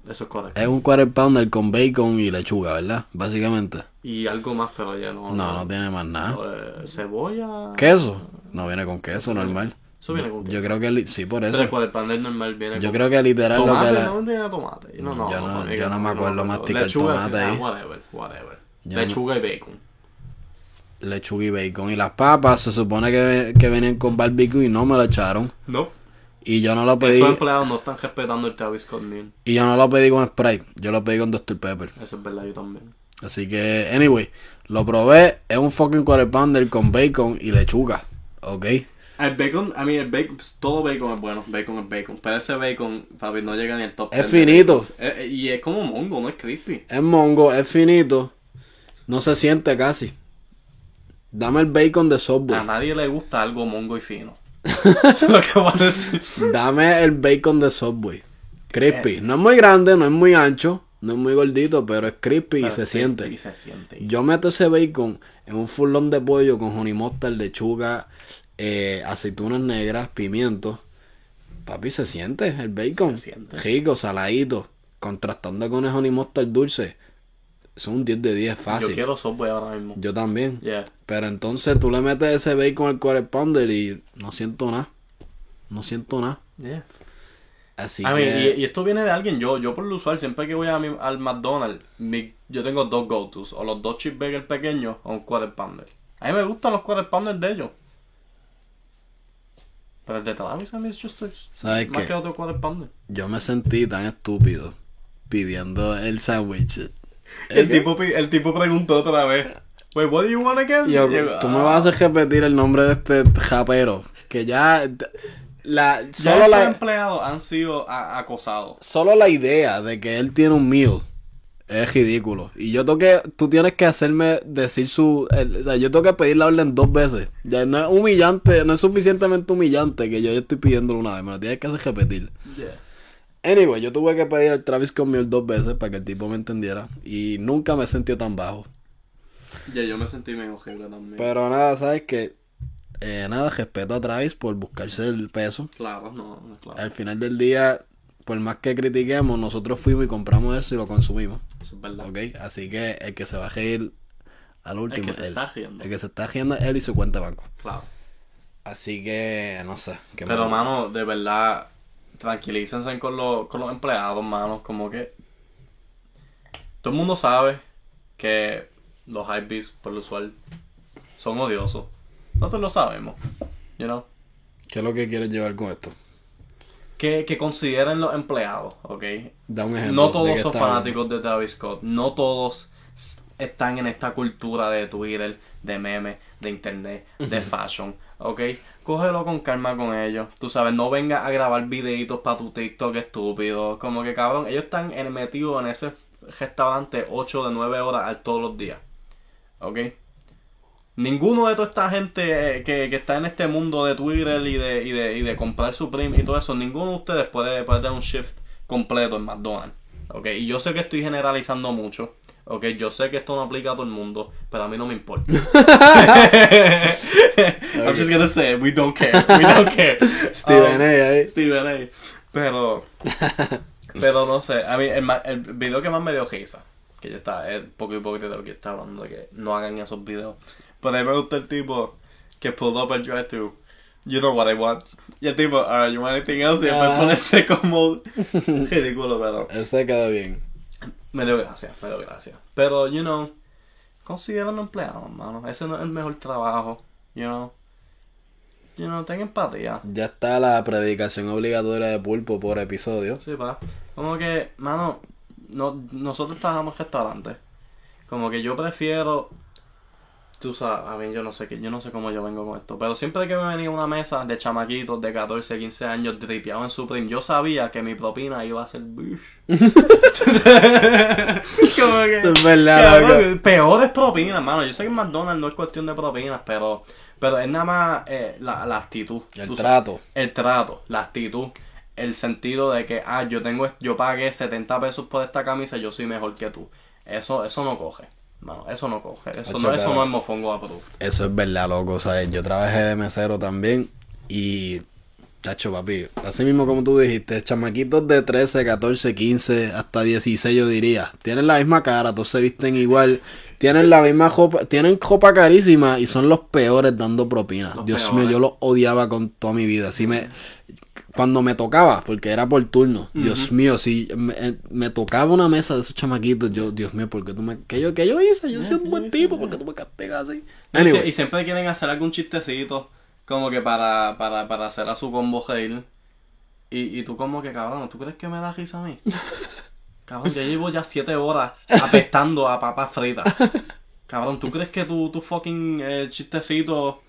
[SPEAKER 2] Eso es correcto.
[SPEAKER 1] Es un quarter pounder con bacon y lechuga, ¿verdad? Básicamente.
[SPEAKER 2] Y algo más, pero ya no.
[SPEAKER 1] No, no tiene más nada.
[SPEAKER 2] Eh, cebolla.
[SPEAKER 1] ¿Queso? No viene con queso, normal.
[SPEAKER 2] Eso viene con
[SPEAKER 1] Yo creo que sí, por
[SPEAKER 2] Pero
[SPEAKER 1] eso.
[SPEAKER 2] el panel normal viene
[SPEAKER 1] Yo
[SPEAKER 2] con
[SPEAKER 1] creo que literal lo
[SPEAKER 2] tomate,
[SPEAKER 1] que le...
[SPEAKER 2] no tiene tomate. No, no,
[SPEAKER 1] Yo no-
[SPEAKER 2] conmigo
[SPEAKER 1] yo no me acuerdo masticar tomate
[SPEAKER 2] ah,
[SPEAKER 1] ahí.
[SPEAKER 2] whatever, whatever.
[SPEAKER 1] Yo
[SPEAKER 2] Lechuga y bacon.
[SPEAKER 1] Lechuga y bacon. Y las papas se supone que, que venían con barbecue y no me lo echaron.
[SPEAKER 2] No.
[SPEAKER 1] Y yo no lo pedí.
[SPEAKER 2] Esos empleados no están respetando el Travis Scott.
[SPEAKER 1] Y yo no lo pedí con Sprite. Yo lo pedí con Dr. Pepper.
[SPEAKER 2] Eso es verdad, yo también.
[SPEAKER 1] Así que, anyway, lo probé. Es un fucking quarter pounder con bacon y lechuga. ¿Ok?
[SPEAKER 2] El bacon, a mí el bacon, pues, todo bacon es bueno, bacon es bacon. Pero ese bacon, papi, no llega ni al top
[SPEAKER 1] Es
[SPEAKER 2] 10 de
[SPEAKER 1] finito.
[SPEAKER 2] Eh, eh, y es como mongo, no es crispy.
[SPEAKER 1] Es mongo, es finito. No se siente casi. Dame el bacon de
[SPEAKER 2] A
[SPEAKER 1] Subway.
[SPEAKER 2] nadie le gusta algo mongo y fino. Eso es lo que voy a decir.
[SPEAKER 1] Dame el bacon de Subway. Crispy.
[SPEAKER 2] Eh.
[SPEAKER 1] No es muy grande, no es muy ancho, no es muy gordito, pero es crispy y se siente.
[SPEAKER 2] Y se siente.
[SPEAKER 1] Yo meto ese bacon en un fulón de pollo con honey mustard, lechuga, eh, aceitunas negras, pimientos. Papi, se siente el bacon.
[SPEAKER 2] Se siente.
[SPEAKER 1] Rico, saladito. Contrastando con el honey mustard dulce. Es un 10 de 10 fácil.
[SPEAKER 2] Yo
[SPEAKER 1] Yo,
[SPEAKER 2] quiero Subway ahora mismo.
[SPEAKER 1] también.
[SPEAKER 2] Yeah.
[SPEAKER 1] Pero entonces tú le metes ese bacon al quarter pounder y no siento nada. No siento nada.
[SPEAKER 2] Yeah.
[SPEAKER 1] Así
[SPEAKER 2] A
[SPEAKER 1] que...
[SPEAKER 2] mí, y, y esto viene de alguien, yo, yo por lo usual, siempre que voy a mi- al McDonald's, mi- yo tengo dos go-tos, o los dos cheeseburgers pequeños o un quarter pounder. A mí me gustan los quarter pounder de ellos. Pero el de Travis a mí es just a-
[SPEAKER 1] ¿Sabes
[SPEAKER 2] más
[SPEAKER 1] qué?
[SPEAKER 2] que otro quarter pounder.
[SPEAKER 1] Yo me sentí tan estúpido pidiendo el sándwich.
[SPEAKER 2] El tipo, el tipo preguntó otra vez, Wait, what do you want again?
[SPEAKER 1] Yo,
[SPEAKER 2] yo,
[SPEAKER 1] tú me
[SPEAKER 2] "Ah".
[SPEAKER 1] vas a hacer repetir el nombre de este japero. Que ya. La,
[SPEAKER 2] Ya
[SPEAKER 1] solo, la,
[SPEAKER 2] empleados han sido acosados.
[SPEAKER 1] solo la idea de que él tiene un meal es ridículo. Y yo tengo que. Tú tienes que hacerme decir su. el- o sea, yo tengo que pedir la orden dos veces. Ya no es humillante, no es suficientemente humillante que yo ya estoy pidiéndolo una vez. Me lo tienes que hacer repetir. Anyway, yo tuve que pedir el Travis con meal dos veces para que el tipo me entendiera. Y nunca me he sentido tan bajo.
[SPEAKER 2] Ya, yo me sentí medio horrible también.
[SPEAKER 1] Pero nada, ¿sabes qué? Eh, nada, respeto a Travis por buscarse el peso.
[SPEAKER 2] Claro, no, no, claro.
[SPEAKER 1] Al final del día, por más que critiquemos, nosotros fuimos y compramos eso y lo consumimos.
[SPEAKER 2] Eso es verdad.
[SPEAKER 1] ¿Ok? Así que el que se va a reír al último
[SPEAKER 2] que se
[SPEAKER 1] él.
[SPEAKER 2] está riendo.
[SPEAKER 1] El que se está riendo es él y su cuenta de banco.
[SPEAKER 2] Claro.
[SPEAKER 1] Así que, no sé. ¿qué
[SPEAKER 2] Pero, mano, de verdad, tranquilícense con, los con los empleados, mano. Como que. Todo el mundo sabe que los hypebeats, por lo usual, son odiosos. Nosotros lo sabemos. You know?
[SPEAKER 1] ¿Qué es lo que quieres llevar con esto?
[SPEAKER 2] Que, que consideren los empleados, ¿ok?
[SPEAKER 1] Da un ejemplo.
[SPEAKER 2] No todos son fanáticos de Travis Scott. No todos están en esta cultura de Twitter, de memes, de internet, de fashion. ¿Ok? Cógelo con calma con ellos. Tú sabes, no vengas a grabar videitos para tu TikTok estúpido. Como que cabrón, ellos están metidos en ese restaurante 8 de 9 horas todos los días. ¿Ok? Ninguno de toda esta gente eh, que, que está en este mundo de Twitter y de, y de, y de comprar Supreme y todo eso, ninguno de ustedes puede, puede dar un shift completo en McDonald's. ¿Ok? Y yo sé que estoy generalizando mucho. ¿Ok? Yo sé que esto no aplica a todo el mundo, pero a mí no me importa. I'm just gonna say, we don't care. We don't care.
[SPEAKER 1] Steven
[SPEAKER 2] Um,
[SPEAKER 1] A. ahí.
[SPEAKER 2] Steven A. Pero, pero no sé, a mí el, el video que más me dio risa, que ya está, es poco y poco de lo que está hablando, de que no hagan esos videos. Pero me gusta el tipo que pulled up el drive-thru. You know what I want. Y el tipo, alright, you want anything else? Y después
[SPEAKER 1] Ah.
[SPEAKER 2] ponerse como ridículo, pero
[SPEAKER 1] Ese quedó bien.
[SPEAKER 2] Me dio gracia, me dio gracia. Pero, you know, consideran empleados, mano. Ese no es el mejor trabajo, you know. You know, ten empatía.
[SPEAKER 1] Ya está la predicación obligatoria de pulpo por episodio.
[SPEAKER 2] Sí, pa. Como que, mano, no, nosotros trabajamos en restaurantes. Como que yo prefiero Tú sabes, a mí yo no sé qué, yo no sé cómo yo vengo con esto. Pero siempre que me venía una mesa de chamaquitos de 14, 15 años dripeados en Supreme, yo sabía que mi propina iba a ser bish. como que,
[SPEAKER 1] Es verdad, loco.
[SPEAKER 2] peores propinas, mano. Yo sé que en McDonald's no es cuestión de propinas, pero, pero es nada más eh, la, la actitud.
[SPEAKER 1] El
[SPEAKER 2] Tú
[SPEAKER 1] trato.
[SPEAKER 2] el trato, la actitud, el sentido de que, ah, yo tengo, yo pagué 70 pesos por esta camisa, yo soy mejor que tú. Eso, eso no coge. No, eso no coge. Eso, no, eso no es mofongo approved.
[SPEAKER 1] Eso es verdad, loco. ¿sabes? Yo trabajé de mesero también y. Tacho, papi. Así mismo como tú dijiste, chamaquitos de 13, 14, 15, hasta 16, yo diría. Tienen la misma cara, todos se visten igual. Tienen la misma ropa, tienen ropa carísima y son los peores dando propina.
[SPEAKER 2] Los
[SPEAKER 1] Dios mío, yo los odiaba con toda mi vida. Así me. Cuando me tocaba, porque era por turno, Dios mío, si me, eh, me tocaba una mesa de esos chamaquitos, yo, Dios mío, ¿por qué tú me. ¿Qué yo, qué yo hice? Yo soy un buen tipo, ¿por qué tú me castigas así?
[SPEAKER 2] Y
[SPEAKER 1] Anyway.
[SPEAKER 2] Y siempre quieren hacer algún chistecito, como que para, para, para hacer a su combo reír. Y, y tú como que, cabrón, ¿tú crees que me da risa a mí? Cabrón, yo llevo ya siete horas apestando a papas fritas. Cabrón, ¿tú crees que tu, tu fucking eh, chistecito...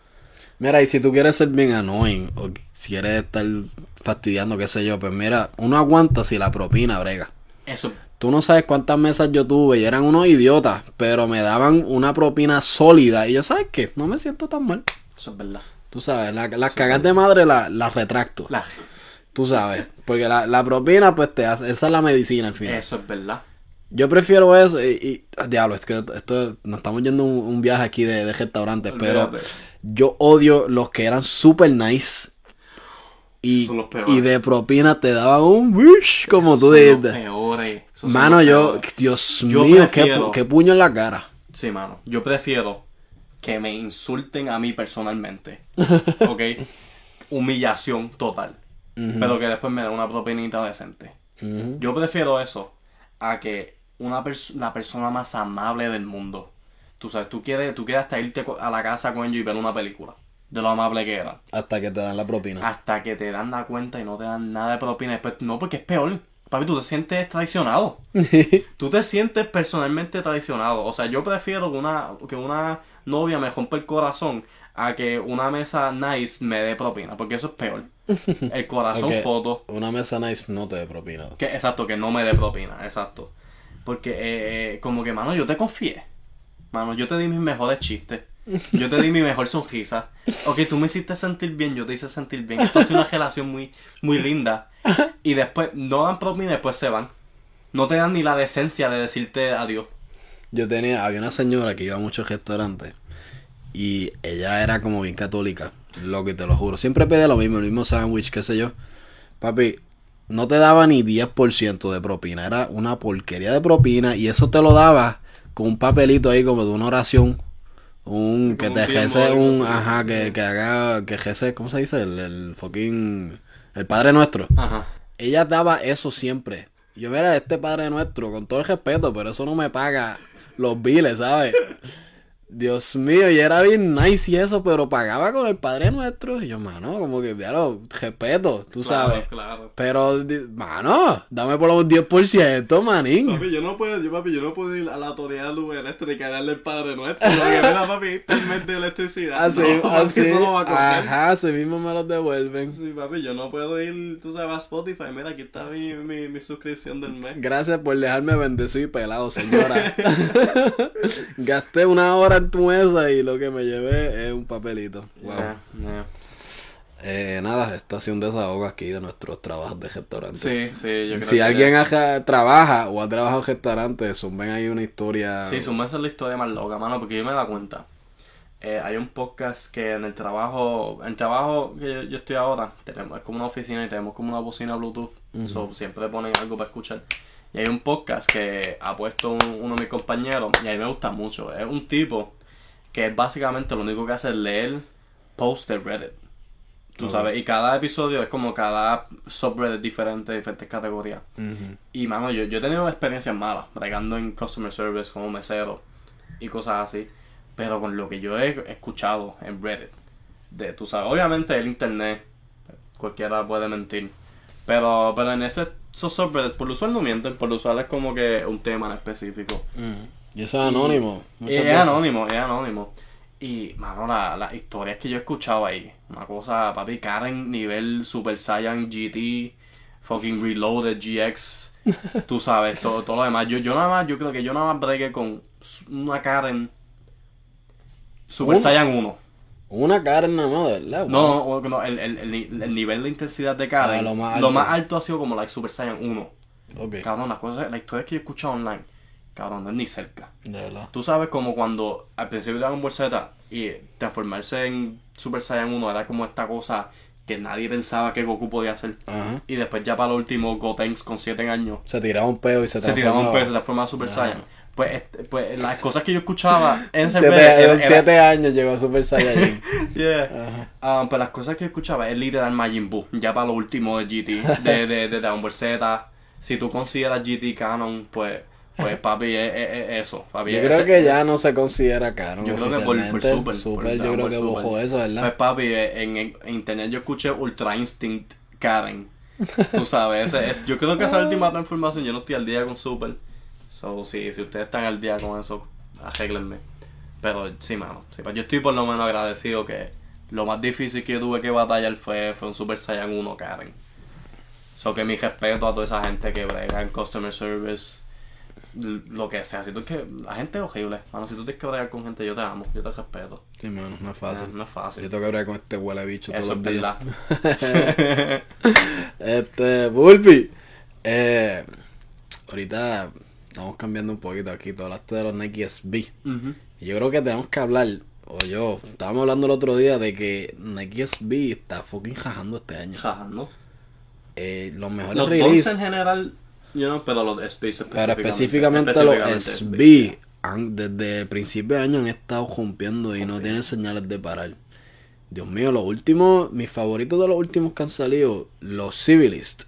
[SPEAKER 1] Mira, y si tú quieres ser bien annoying o si quieres estar fastidiando, qué sé yo, pues mira, uno aguanta si la propina brega.
[SPEAKER 2] Eso,
[SPEAKER 1] Tú no sabes cuántas mesas yo tuve y eran unos idiotas, pero me daban una propina sólida y yo, ¿sabes qué? No me siento tan mal.
[SPEAKER 2] eso es verdad.
[SPEAKER 1] Tú sabes, la- las cagas de madre la- las retracto.
[SPEAKER 2] La-
[SPEAKER 1] Tú sabes, porque la, la propina pues te hace, esa es la medicina al final.
[SPEAKER 2] eso es verdad.
[SPEAKER 1] Yo prefiero eso y, y- diablo, es que esto, nos estamos yendo un, un viaje aquí de, de restaurantes, pero. Yo odio los que eran super nice y, y de propina te daban un wish, como
[SPEAKER 2] Esos
[SPEAKER 1] tú
[SPEAKER 2] son los
[SPEAKER 1] dijiste. Mano, yo. Dios
[SPEAKER 2] Yo
[SPEAKER 1] mío, qué,
[SPEAKER 2] prefiero-
[SPEAKER 1] qué puño en la cara.
[SPEAKER 2] Sí, mano. Yo prefiero que me insulten a mí personalmente. ¿Ok? Humillación total. Pero que después me den una propinita decente. Yo prefiero eso a que una pers- la persona más amable del mundo. Tú sabes, tú quieres, tú quieres hasta irte a la casa con ellos y ver una película. De lo amable que era.
[SPEAKER 1] Hasta que te dan la propina.
[SPEAKER 2] Hasta que te dan la cuenta y no te dan nada de propina. Después, no, porque es peor. Papi, tú te sientes traicionado. Tú te sientes personalmente traicionado. O sea, yo prefiero que una, que una novia me rompa el corazón a que una mesa nice me dé propina. Porque eso es peor. El corazón
[SPEAKER 1] Ok,
[SPEAKER 2] foto.
[SPEAKER 1] Una mesa nice no te dé propina.
[SPEAKER 2] Que, exacto, que no me dé propina. Exacto. Porque, eh, eh, como que, mano, yo te confié. Mano, yo te di mis mejores chistes. Yo te di mi mejor sonrisa. Ok, tú me hiciste sentir bien, yo te hice sentir bien. Esto ha una relación muy, muy linda. Y después no dan propina y después se van. No te dan ni la decencia de decirte adiós.
[SPEAKER 1] Yo tenía, había una señora que iba a muchos restaurantes y ella era como bien católica, lo que te lo juro. Siempre pedía lo mismo, el mismo sándwich, qué sé yo. Papi, no te daba ni 10% de propina, era una porquería de propina y eso te lo daba con un papelito ahí como de una oración. Un que te
[SPEAKER 2] algo
[SPEAKER 1] un, ajá, que, que haga, que jece, ¿cómo se dice? El, el fucking, el Padre Nuestro.
[SPEAKER 2] Ajá.
[SPEAKER 1] Ella daba eso siempre. Yo, mira, este padre nuestro, con todo el respeto, pero eso no me paga los biles, ¿sabes? Dios mío, y era bien nice y eso, pero pagaba con el padre nuestro. Y yo, mano, como que, diablo, respeto, tú
[SPEAKER 2] Claro,
[SPEAKER 1] sabes.
[SPEAKER 2] claro.
[SPEAKER 1] Pero, mano, dame por lo menos 10%, manín.
[SPEAKER 2] Papi, yo no puedo, yo papi, yo no puedo ir a la autoridad de luz eléctrica y darle el padre nuestro. Porque mira, papi, este el mes de electricidad.
[SPEAKER 1] Así,
[SPEAKER 2] no, papi,
[SPEAKER 1] así,
[SPEAKER 2] eso no va a
[SPEAKER 1] ajá, así mismo me los devuelven.
[SPEAKER 2] Sí, papi, yo no puedo ir, tú sabes, a Spotify. Mira, aquí está mi, mi, mi suscripción del mes.
[SPEAKER 1] Gracias por dejarme bendecido y pelado, señora. Gasté una hora en tu mesa y lo que me llevé es un papelito. Wow.
[SPEAKER 2] Yeah, yeah.
[SPEAKER 1] Eh, nada, esto ha sido un desahogo aquí de nuestros trabajos de restaurante.
[SPEAKER 2] Sí, sí, yo creo
[SPEAKER 1] si
[SPEAKER 2] que-
[SPEAKER 1] alguien aja- trabaja o ha trabajado en restaurante, zumben ahí una historia.
[SPEAKER 2] Sí, su mes es la historia más loca, mano, porque yo me da cuenta. Eh, hay un podcast que en el trabajo, en el trabajo que yo, yo estoy ahora, tenemos, es como una oficina y tenemos como una bocina Bluetooth. So, siempre ponen algo para escuchar. Y hay un podcast que ha puesto un- uno de mis compañeros y a mí me gusta mucho. Es un tipo que básicamente lo único que hace es leer posts de Reddit. Tú sabes, y cada episodio es como cada subreddit diferente, diferentes categorías. Y mano, yo, yo he tenido experiencias malas, bregando en customer service como mesero y cosas así. Pero con lo que yo he escuchado en Reddit, de, tú sabes, obviamente el internet, cualquiera puede mentir. Pero, pero en ese, esos subreddits, por lo usual no mienten, por lo usual es como que un tema en específico.
[SPEAKER 1] Mm. Y eso es anónimo.
[SPEAKER 2] Y es anónimo, es anónimo. Y, mano, la- las historias que yo he escuchado ahí. Una cosa, papi, Karen, nivel Super Saiyan GT, fucking Reloaded GX. Tú sabes, todo, todo lo demás. Yo, yo nada más, yo creo que yo nada más bregué con una Karen Super. Saiyan 1.
[SPEAKER 1] Una Karen nada más, ¿verdad?
[SPEAKER 2] No, no, no, el, el, el, ni- el nivel de intensidad de Karen.
[SPEAKER 1] Ah, lo más
[SPEAKER 2] lo
[SPEAKER 1] alto.
[SPEAKER 2] más alto ha sido como la Super Saiyan 1.
[SPEAKER 1] Ok,
[SPEAKER 2] Cabrón, las cosas, las historias que yo he escuchado online, cabrón, no es ni cerca.
[SPEAKER 1] de verdad.
[SPEAKER 2] Tú sabes como cuando al principio de Dragon Ball Z y transformarse en Super Saiyan 1 era como esta cosa que nadie pensaba que Goku podía hacer.
[SPEAKER 1] Ajá.
[SPEAKER 2] Y después ya para lo último, Gotenks con 7 años
[SPEAKER 1] Se tiraba un peo y se
[SPEAKER 2] se tiraba un
[SPEAKER 1] transformaba.
[SPEAKER 2] se transformaba en Super
[SPEAKER 1] Ajá.
[SPEAKER 2] Saiyan. Pues, este- pues las cosas que yo escuchaba en
[SPEAKER 1] Siete,
[SPEAKER 2] era-
[SPEAKER 1] siete años llegó a Super Saiyajin.
[SPEAKER 2] Yeah. Ah, pues las cosas que yo escuchaba es literal Majin Buu, ya para lo último de GT, de, de, de Dragon Ball Z. Si tú consideras GT canon, pues, pues papi, es, es- es eso. Papi,
[SPEAKER 1] Yo
[SPEAKER 2] ese-
[SPEAKER 1] creo que ya no se considera canon
[SPEAKER 2] Yo creo que por, por. Super.
[SPEAKER 1] Super,
[SPEAKER 2] por
[SPEAKER 1] yo creo que bajó eso,
[SPEAKER 2] Pues
[SPEAKER 1] ¿verdad?
[SPEAKER 2] papi, eh, en, en- en internet yo escuché Ultra Instinct Karen. Tú sabes, ese, es, yo creo que esa última transformación yo no estoy al día con Super. So, sí, si ustedes están al día con eso, arréglenme. Pero sí, mano. Sí, pues yo estoy por lo menos agradecido que lo más difícil que yo tuve que batallar fue, fue un Super Saiyan 1 Karen. So que mi respeto a toda esa gente que brega en customer service, lo que sea. Si tú es que la gente es horrible, mano. Si tú tienes que bregar con gente, yo te amo, yo te respeto.
[SPEAKER 1] Sí, mano, no es fácil.
[SPEAKER 2] No es fácil.
[SPEAKER 1] Yo tengo que hablar con este huele bicho todos
[SPEAKER 2] Eso
[SPEAKER 1] los días. Este, Bulpi. Eh, ahorita estamos cambiando un poquito aquí. Todo hablaste de los Nike SB. Y yo creo que tenemos que hablar, o yo, estábamos hablando el otro día de que Nike SB está fucking jajando este año.
[SPEAKER 2] Jaja, ¿no?
[SPEAKER 1] Eh, los mejores
[SPEAKER 2] Los dos
[SPEAKER 1] releases,
[SPEAKER 2] en general, yo no, pero los Space
[SPEAKER 1] pero
[SPEAKER 2] específicamente.
[SPEAKER 1] específicamente los
[SPEAKER 2] Específicamente
[SPEAKER 1] SB, han- desde el principio de año han estado rompiendo y no tienen señales de parar. Dios mío, los últimos, mis favoritos de los últimos que han salido, los Civilist.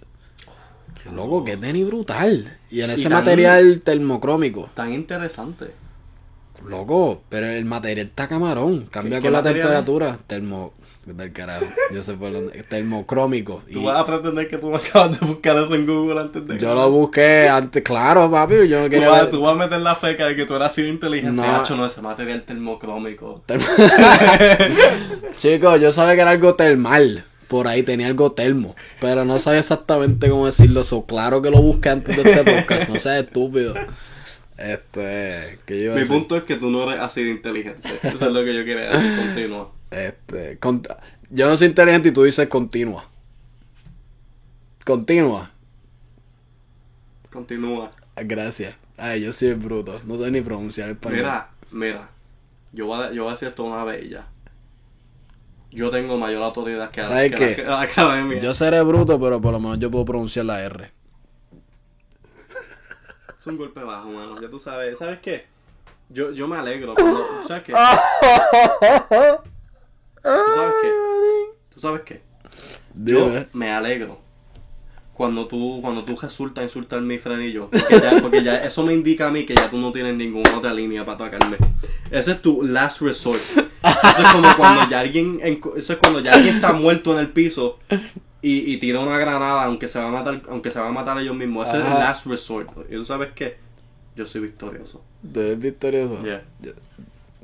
[SPEAKER 1] Loco, que tenis brutal. Y en ese material termocrómico.
[SPEAKER 2] Tan interesante.
[SPEAKER 1] Loco, pero el material está camarón. Cambia
[SPEAKER 2] ¿Qué-
[SPEAKER 1] con
[SPEAKER 2] qué
[SPEAKER 1] la temperatura. Termo. Del carajo. Yo sé por dónde. Termocrómico.
[SPEAKER 2] Tú
[SPEAKER 1] Y
[SPEAKER 2] vas a pretender que tú me acabas de buscar eso en Google antes de
[SPEAKER 1] yo lo busqué antes. Claro, papi. Yo no
[SPEAKER 2] Tú
[SPEAKER 1] quería.
[SPEAKER 2] vas,
[SPEAKER 1] ver-
[SPEAKER 2] tú vas a meter la feca de que tú eras así inteligente.
[SPEAKER 1] No.
[SPEAKER 2] Nacho, no, ese material termocrómico.
[SPEAKER 1] Chicos, yo sabía que era algo termal. Por ahí tenía algo termo. Pero no sabía exactamente cómo decirlo. So, claro que lo busqué antes de este podcast. No seas estúpido. Este. ¿Qué yo
[SPEAKER 2] Mi
[SPEAKER 1] decir?
[SPEAKER 2] punto es que tú no eres así de inteligente. Eso es lo que yo quería decir. Continúa.
[SPEAKER 1] Este. Yo no soy inteligente y tú dices continua. Continua.
[SPEAKER 2] Continúa.
[SPEAKER 1] Gracias. Ay, yo soy bruto. No sé ni pronunciar español.
[SPEAKER 2] Mira, mira. Yo voy a, yo voy a decir esto una vez y ya. Yo tengo mayor autoridad que, la-
[SPEAKER 1] ¿Sabes
[SPEAKER 2] que la, que la academia.
[SPEAKER 1] Yo seré bruto, pero por lo menos yo puedo pronunciar la R.
[SPEAKER 2] Es un golpe bajo, mano. Ya tú sabes. ¿Sabes qué? Yo, yo me alegro cuando... ¿Sabes qué? ¿Tú sabes qué? ¿Tú sabes qué? Yo me alegro cuando tú cuando tú resultas insultar mi Fred y yo. Porque ya, porque ya eso me indica a mí que ya tú no tienes ninguna otra línea para atacarme. Ese es tu last resort. Eso es como cuando ya alguien eso es cuando ya alguien está muerto en el piso y, y tira una granada aunque se va a matar aunque se va a matar ellos mismos. Ese es el last resort. Y tú sabes qué? Yo soy victorioso.
[SPEAKER 1] Tú eres victorioso.
[SPEAKER 2] Yeah.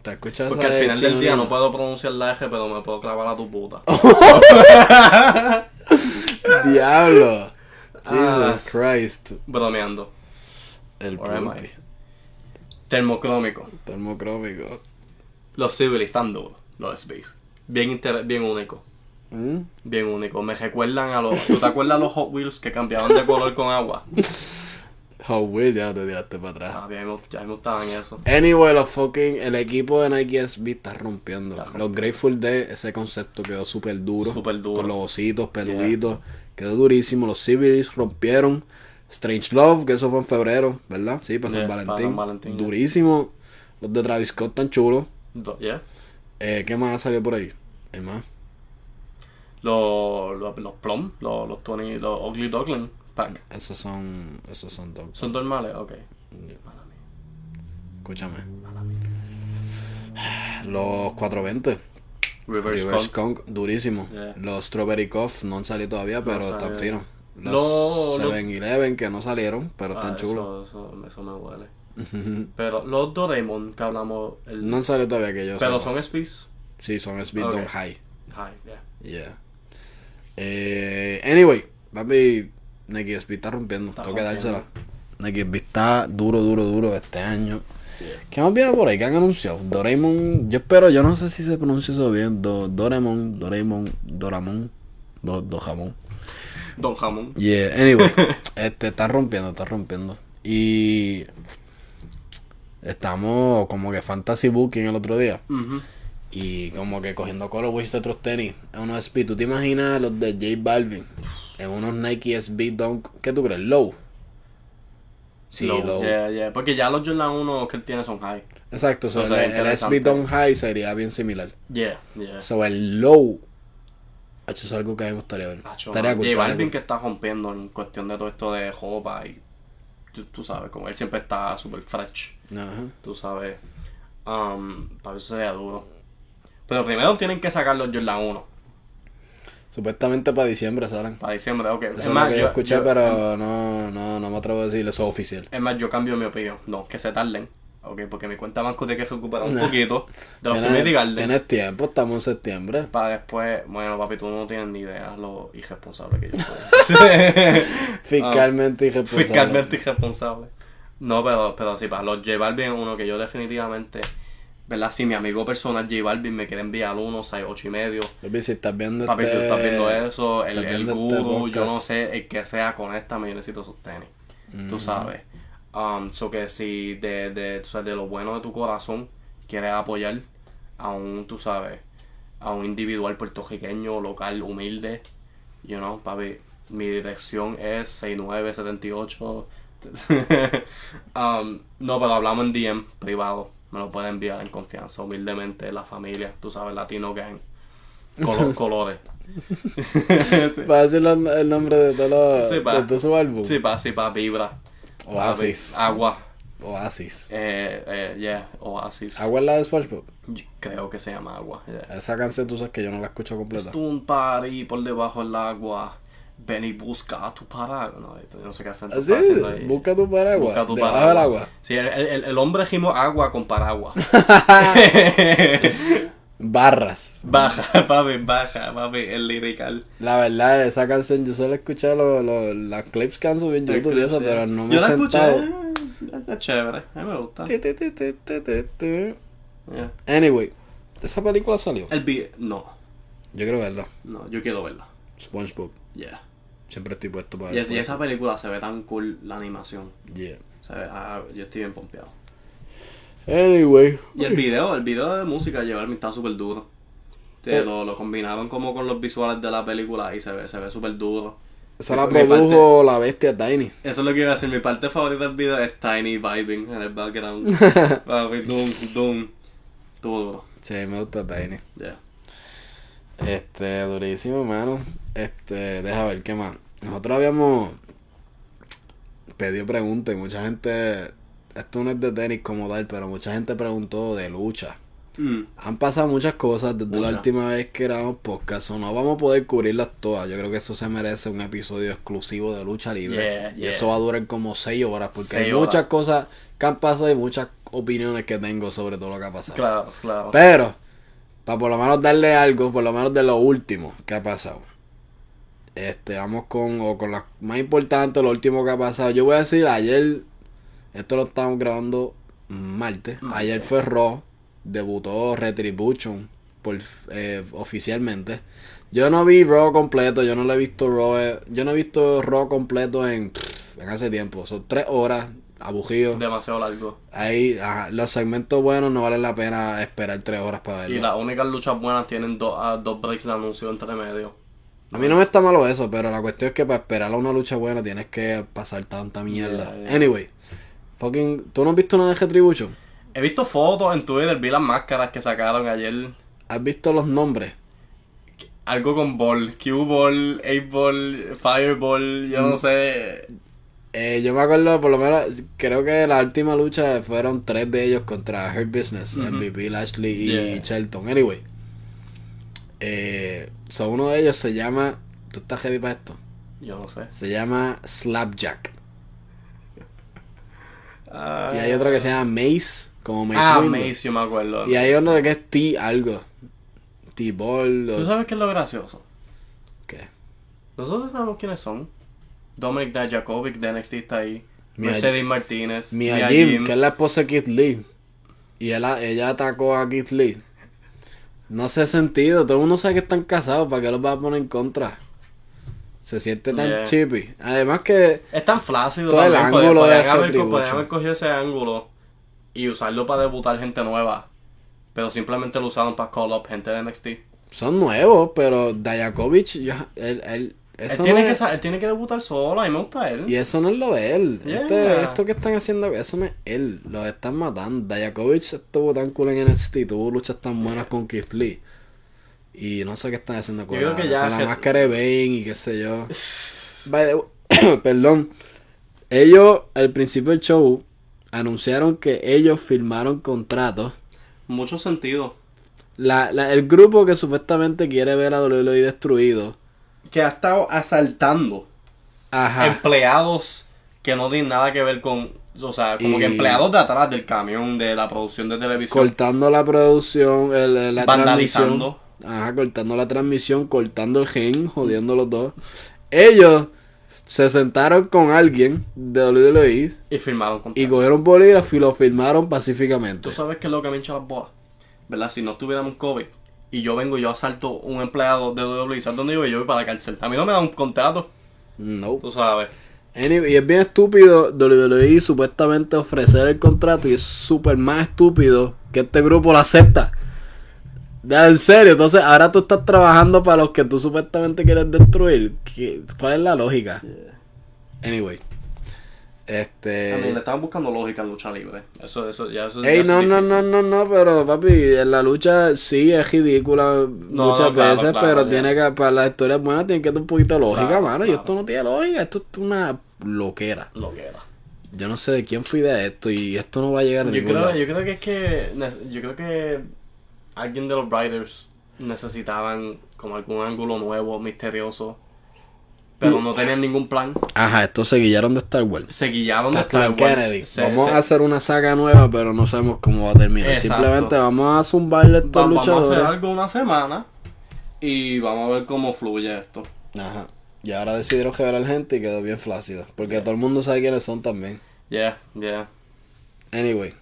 [SPEAKER 1] ¿Te has escuchado
[SPEAKER 2] Porque al final del día no puedo pronunciar la eje, pero me puedo clavar a tu puta.
[SPEAKER 1] Diablo.
[SPEAKER 2] Ah.
[SPEAKER 1] Jesus Christ.
[SPEAKER 2] Bromeando.
[SPEAKER 1] El?
[SPEAKER 2] Termocrómico.
[SPEAKER 1] Termocrómico.
[SPEAKER 2] Los Civil están duros, los Space. Bien, inter- bien único.
[SPEAKER 1] ¿Mm?
[SPEAKER 2] Bien único. Me recuerdan a los. ¿Tú te acuerdas los Hot Wheels que cambiaban de color con agua?
[SPEAKER 1] How will ya te tiraste para atrás.
[SPEAKER 2] Ah, bien, ya me gustaban eso.
[SPEAKER 1] Anyway, los fucking, el equipo de Nike SB está rompiendo.
[SPEAKER 2] Está rompiendo.
[SPEAKER 1] Los Grateful Dead, ese concepto quedó súper duro.
[SPEAKER 2] Súper duro.
[SPEAKER 1] Con los ositos, peluditos. Quedó durísimo. Los Civils rompieron. Strange Love, que eso fue en febrero, ¿verdad? Sí, para San
[SPEAKER 2] Yeah,
[SPEAKER 1] Valentín.
[SPEAKER 2] San Valentín.
[SPEAKER 1] Durísimo. Los de Travis Scott tan chulos.
[SPEAKER 2] Do- ¿Yeah?
[SPEAKER 1] Eh, ¿Qué más salió por ahí? ¿Hay más?
[SPEAKER 2] Los, los, los Plum, los, los Tony, los Ugly Duckling Pack.
[SPEAKER 1] Esos son. Esos son dogs.
[SPEAKER 2] ¿Son normales? Ok.
[SPEAKER 1] Escúchame. Los 420.
[SPEAKER 2] Reverse,
[SPEAKER 1] Reverse durísimo.
[SPEAKER 2] Yeah.
[SPEAKER 1] Los Strawberry Cough no han salido todavía, pero están
[SPEAKER 2] salieron.
[SPEAKER 1] finos. Los
[SPEAKER 2] Lo- lo-
[SPEAKER 1] 7-Eleven que no salieron, pero están
[SPEAKER 2] Ah,
[SPEAKER 1] chulos.
[SPEAKER 2] Eso, eso, eso me huele. Pero los Doraemon que hablamos. El...
[SPEAKER 1] No sale todavía que yo
[SPEAKER 2] pero
[SPEAKER 1] sepa.
[SPEAKER 2] son SPs.
[SPEAKER 1] Sí, son Speed
[SPEAKER 2] Ok.
[SPEAKER 1] Don't High.
[SPEAKER 2] Hi, yeah.
[SPEAKER 1] Yeah. Eh, anyway, papi, Nike SB está rompiendo.
[SPEAKER 2] Está
[SPEAKER 1] Tengo que dársela. Nike SB está duro, duro, duro este año. ¿Qué más viene por ahí? ¿Qué han anunciado? Doraemon. Yo espero, yo no sé si se pronuncia eso bien. Do, Doraemon, Doraemon, Doramon, Do, Dojamon.
[SPEAKER 2] Don Jamón.
[SPEAKER 1] Yeah, anyway. este, está rompiendo, está rompiendo. Y. Estamos como que fantasy booking el otro día. Y como que cogiendo colorways de otros tenis en unos SB. ¿Tú te imaginas los de J Balvin? En unos Nike SB Dunk. ¿Qué tú crees? Low. Sí,
[SPEAKER 2] Low,
[SPEAKER 1] low.
[SPEAKER 2] Yeah, yeah. Porque ya los Jordan 1 que él tiene son high.
[SPEAKER 1] Exacto. so el, el. SB Dunk High sería bien similar.
[SPEAKER 2] Yeah, yeah.
[SPEAKER 1] So el low. Eso es algo que a mí me gustaría ver.
[SPEAKER 2] J Balvin que está rompiendo en cuestión de todo esto de jopa y tú, tú sabes, como él siempre está super fresh,
[SPEAKER 1] Ajá.
[SPEAKER 2] tú sabes. Um, para eso sería duro. Pero primero tienen que sacar los Jordan 1
[SPEAKER 1] Supuestamente para diciembre salen.
[SPEAKER 2] para diciembre, ok.
[SPEAKER 1] Eso
[SPEAKER 2] Es más,
[SPEAKER 1] lo que yo,
[SPEAKER 2] yo-
[SPEAKER 1] escuché,
[SPEAKER 2] yo-
[SPEAKER 1] pero no, no, no me atrevo a decir eso oficial.
[SPEAKER 2] Es más, yo cambio mi opinión. No, que se tarden. Ok, porque mi cuenta banco tiene que recuperar un
[SPEAKER 1] Nah.
[SPEAKER 2] poquito de los Community Garden.
[SPEAKER 1] tienes tiempo, estamos en septiembre.
[SPEAKER 2] Para después, bueno, papi, tú no tienes ni idea lo irresponsable que yo soy.
[SPEAKER 1] Fiscalmente irresponsable.
[SPEAKER 2] Fiscalmente irresponsable. No, pero, pero sí, para los J Balvin, uno que yo definitivamente, ¿verdad? Si mi amigo personal J Balvin me quiere enviar uno, 6, 8 y medio.
[SPEAKER 1] Papi, si estás viendo
[SPEAKER 2] Papi, si
[SPEAKER 1] este-
[SPEAKER 2] estás viendo eso,
[SPEAKER 1] si
[SPEAKER 2] el, el
[SPEAKER 1] este
[SPEAKER 2] guru, yo no sé, el que sea, conéctame, yo necesito sus tenis. Tú sabes. Um, so que si de, de, tú sabes, de lo bueno de tu corazón quieres apoyar a un, tú sabes, a un individual puertorriqueño, local, humilde, you know, papi, mi dirección es 6978. um, no, pero hablamos en DM privado. Me lo pueden enviar en confianza, humildemente, la familia, tú sabes, Latino Gang. Colo- colores.
[SPEAKER 1] Va a decir los- el nombre de todos los
[SPEAKER 2] Sí, pa.
[SPEAKER 1] de su álbum.
[SPEAKER 2] Sí, pa, sí, pa, vibra.
[SPEAKER 1] Oasis.
[SPEAKER 2] Agua.
[SPEAKER 1] Oasis.
[SPEAKER 2] Eh, eh, yeah, Oasis.
[SPEAKER 1] Agua es la de SpongeBob.
[SPEAKER 2] Yo Creo que se llama agua. yeah.
[SPEAKER 1] Esa canción tú sabes que yo no la escucho completa.
[SPEAKER 2] Es un party por debajo del agua. Ven y busca tu paraguas. No, no sé qué
[SPEAKER 1] ¿Así?
[SPEAKER 2] está haciendo ahí.
[SPEAKER 1] ¿Ah, Busca tu paraguas.
[SPEAKER 2] Busca tu paraguas.
[SPEAKER 1] agua.
[SPEAKER 2] Sí, el, el, el hombre gimó agua con paraguas.
[SPEAKER 1] Barras.
[SPEAKER 2] baja, papi, baja, papi, el lirical.
[SPEAKER 1] La verdad, esa canción yo solo escuché los, los, las clips que han subido en YouTube y eso,
[SPEAKER 2] Sí.
[SPEAKER 1] pero no me
[SPEAKER 2] Yo
[SPEAKER 1] he
[SPEAKER 2] la escuché. eh, Es chévere, a mí me gusta. Yeah.
[SPEAKER 1] Anyway, esa película salió.
[SPEAKER 2] El beat, no,
[SPEAKER 1] Yo creo verla.
[SPEAKER 2] no, yo quiero verla.
[SPEAKER 1] SpongeBob.
[SPEAKER 2] Yeah.
[SPEAKER 1] Siempre estoy puesto para
[SPEAKER 2] Y, es- y esa película se ve tan cool, la animación.
[SPEAKER 1] Yeah.
[SPEAKER 2] Se ve, ah, yo estoy bien pompeado.
[SPEAKER 1] Anyway.
[SPEAKER 2] Y el video, el video de música Llevarme está súper duro. Sí,
[SPEAKER 1] Eh.
[SPEAKER 2] lo, lo combinaron como con los visuales de la película y se ve, se ve súper duro.
[SPEAKER 1] Esa la
[SPEAKER 2] parte-
[SPEAKER 1] produjo la bestia Tiny.
[SPEAKER 2] Eso es lo que iba a decir. Mi parte favorita del video es Tiny vibing en el background. Doom, doom. Estuvo duro.
[SPEAKER 1] Sí, me gusta Tiny.
[SPEAKER 2] Yeah.
[SPEAKER 1] Este, durísimo, mano. Este, deja ver qué más. Nosotros habíamos pedido preguntas y mucha gente. Esto no es de tenis como tal, pero mucha gente preguntó de lucha.
[SPEAKER 2] Mm.
[SPEAKER 1] Han pasado muchas cosas desde la última vez que grabamos podcast. O no vamos a poder cubrirlas todas. Yo creo que eso se merece un episodio exclusivo de lucha libre.
[SPEAKER 2] Yeah,
[SPEAKER 1] Y eso va a durar como 6 horas. Porque
[SPEAKER 2] Seis
[SPEAKER 1] hay
[SPEAKER 2] horas.
[SPEAKER 1] muchas cosas que han pasado y muchas opiniones que tengo sobre todo lo que ha pasado.
[SPEAKER 2] Claro, claro.
[SPEAKER 1] Pero, para por lo menos darle algo, por lo menos de lo último que ha pasado. Este, vamos con, o con las más importantes, lo último que ha pasado. Yo voy a decir, ayer, esto lo estamos grabando martes.
[SPEAKER 2] Martes.
[SPEAKER 1] Ayer fue Raw, debutó Retribution por, eh, oficialmente. Yo no vi Raw completo, yo no lo he visto Raw, eh, yo no he visto Raw completo en, en hace tiempo. Son tres horas, aburrido.
[SPEAKER 2] Demasiado largo.
[SPEAKER 1] Ahí, ajá, los segmentos buenos no vale la pena esperar tres horas para
[SPEAKER 2] Y
[SPEAKER 1] verlo.
[SPEAKER 2] las únicas luchas buenas tienen dos, ah, dos breaks de anuncio entre medio.
[SPEAKER 1] A mí no me está malo eso, pero la cuestión es que para esperar a una lucha buena tienes que pasar tanta mierda.
[SPEAKER 2] Yeah, yeah.
[SPEAKER 1] Anyway, fucking, ¿tú no has visto nada de Retribution?
[SPEAKER 2] He visto fotos en Twitter, vi las máscaras que sacaron ayer.
[SPEAKER 1] ¿Has visto los nombres?
[SPEAKER 2] Algo con ball, Q-ball, 8-ball, Fireball, yo
[SPEAKER 1] Mm.
[SPEAKER 2] no sé.
[SPEAKER 1] Eh, yo me acuerdo, por lo menos, creo que la última lucha fueron tres de ellos contra Hurt Business,
[SPEAKER 2] Ujú.
[SPEAKER 1] MVP, Lashley y
[SPEAKER 2] Yeah.
[SPEAKER 1] Shelton. Anyway, eh, so uno de ellos se llama, ¿tú estás ready para esto?
[SPEAKER 2] Yo no sé.
[SPEAKER 1] Se llama Slapjack.
[SPEAKER 2] Ah,
[SPEAKER 1] Y hay otro que se llama Mace, como Mace
[SPEAKER 2] Ah,
[SPEAKER 1] Windu.
[SPEAKER 2] Mace, yo me acuerdo.
[SPEAKER 1] Y hay otro que es T algo. T-Ball.
[SPEAKER 2] ¿Tú
[SPEAKER 1] o-
[SPEAKER 2] sabes qué es lo gracioso?
[SPEAKER 1] ¿Qué?
[SPEAKER 2] Nosotros sabemos quiénes son. Dominic Dajakovic de NXT está ahí.
[SPEAKER 1] Mia-
[SPEAKER 2] Mercedes Martínez.
[SPEAKER 1] Mia Jim, que es la esposa de Keith Lee. Y él, ella atacó a Keith Lee. No hace sentido. Todo el mundo sabe que están casados. ¿Para qué los va a poner en contra? Se siente tan
[SPEAKER 2] Yeah.
[SPEAKER 1] chippy. Además que...
[SPEAKER 2] Es tan flácido
[SPEAKER 1] Todo el ángulo
[SPEAKER 2] podían
[SPEAKER 1] de
[SPEAKER 2] haber, podían haber cogido ese ángulo y usarlo para debutar gente nueva. Pero simplemente lo usaron para call up gente de NXT.
[SPEAKER 1] Son nuevos, pero Dayakovic, ya, él, él,
[SPEAKER 2] tiene,
[SPEAKER 1] no
[SPEAKER 2] que,
[SPEAKER 1] es-
[SPEAKER 2] él tiene que debutar solo, a mí me gusta él.
[SPEAKER 1] Y eso no es lo de él.
[SPEAKER 2] Yeah.
[SPEAKER 1] Este- esto que están haciendo, eso no es él. Lo están matando. Dayakovic estuvo tan cool en NXT, tuvo luchas tan buenas con Keith Lee. Y no sé qué están haciendo con,
[SPEAKER 2] Yo
[SPEAKER 1] la,
[SPEAKER 2] que ya
[SPEAKER 1] con la
[SPEAKER 2] que-
[SPEAKER 1] máscara de Bane y qué sé yo. The Perdón. Ellos, al principio del show, anunciaron que ellos firmaron contratos.
[SPEAKER 2] Mucho sentido.
[SPEAKER 1] La, la- el grupo que supuestamente quiere ver a WWE destruido.
[SPEAKER 2] Que ha estado asaltando
[SPEAKER 1] Ajá.
[SPEAKER 2] empleados que no tienen nada que ver con. O sea, como que empleados de atrás del camión de la producción de televisión.
[SPEAKER 1] cortando la producción, el, el- la
[SPEAKER 2] Vandalizando.
[SPEAKER 1] transmisión. Ajá, cortando la transmisión, cortando el gen, jodiendo los dos. Ellos se sentaron con alguien de WWE
[SPEAKER 2] y firmaron con
[SPEAKER 1] y cogieron bolígrafo y lo firmaron pacíficamente.
[SPEAKER 2] Tú sabes qué es lo que me hincha las bolas. ¿Verdad? Si no tuviéramos COVID y yo vengo y yo asalto un empleado de WWE, ¿sabes dónde yo voy? Yo voy para la cárcel. A mí no me dan un contrato,
[SPEAKER 1] No.
[SPEAKER 2] tú sabes.
[SPEAKER 1] Anyway, y es bien estúpido WWE supuestamente ofrecer el contrato y es súper más estúpido que este grupo lo acepta. En serio, entonces ahora tú estás trabajando para los que tú supuestamente quieres destruir. ¿Qué- ¿Cuál es la lógica? Anyway. Este...
[SPEAKER 2] A mí le estaban buscando lógica en lucha libre. Eso, eso, ya eso
[SPEAKER 1] Ey,
[SPEAKER 2] ya
[SPEAKER 1] no,
[SPEAKER 2] es
[SPEAKER 1] no, no, no, no, pero papi, en la lucha sí es ridícula muchas
[SPEAKER 2] no, claro,
[SPEAKER 1] veces,
[SPEAKER 2] claro,
[SPEAKER 1] pero tiene que, para las historias buenas tiene que tener un poquito de lógica,
[SPEAKER 2] Claro,
[SPEAKER 1] mano, y esto no tiene lógica, esto es una loquera.
[SPEAKER 2] Lo que era.
[SPEAKER 1] Yo no sé de quién fui de esto y esto no va a llegar a
[SPEAKER 2] Yo
[SPEAKER 1] ningún
[SPEAKER 2] creo,
[SPEAKER 1] lado.
[SPEAKER 2] yo creo que es que. Yo creo que. Alguien de los Riders necesitaban como algún ángulo nuevo, misterioso. Pero no tenían ningún plan.
[SPEAKER 1] Ajá, estos se guillaron de Star Wars.
[SPEAKER 2] Se guiaron de
[SPEAKER 1] Kathleen
[SPEAKER 2] Star Wars.
[SPEAKER 1] Kennedy.
[SPEAKER 2] Se-
[SPEAKER 1] vamos
[SPEAKER 2] se-
[SPEAKER 1] a hacer una saga nueva, pero no sabemos cómo va a terminar.
[SPEAKER 2] Exacto.
[SPEAKER 1] Simplemente vamos a zumbarle a
[SPEAKER 2] Va-
[SPEAKER 1] estos
[SPEAKER 2] vamos a hacer
[SPEAKER 1] luchadores.
[SPEAKER 2] algo una semana y vamos a ver cómo fluye esto.
[SPEAKER 1] Ajá. Y ahora decidieron revelar gente y quedó bien flácido. Porque todo el mundo sabe quiénes son también.
[SPEAKER 2] Yeah, yeah.
[SPEAKER 1] Anyway.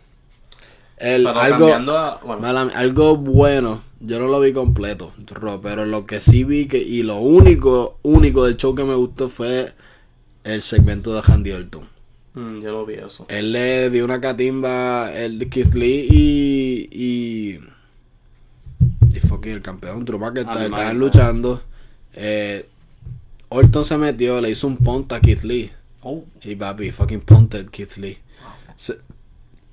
[SPEAKER 1] El,
[SPEAKER 2] Pero
[SPEAKER 1] algo,
[SPEAKER 2] cambiando a. Bueno,
[SPEAKER 1] algo bueno, yo no lo vi completo, Ro, pero lo que sí vi que, y lo único, único del show que me gustó fue el segmento de Handy Orton.
[SPEAKER 2] mm, yo lo vi eso.
[SPEAKER 1] Él le dio una catimba, el Keith Lee y. y. y fucking el campeón, Trupa que está- estaban luchando. Eh, Orton se metió, le hizo un punt a Keith Lee.
[SPEAKER 2] Oh,
[SPEAKER 1] Y papi, fucking punted Keith Lee. Se-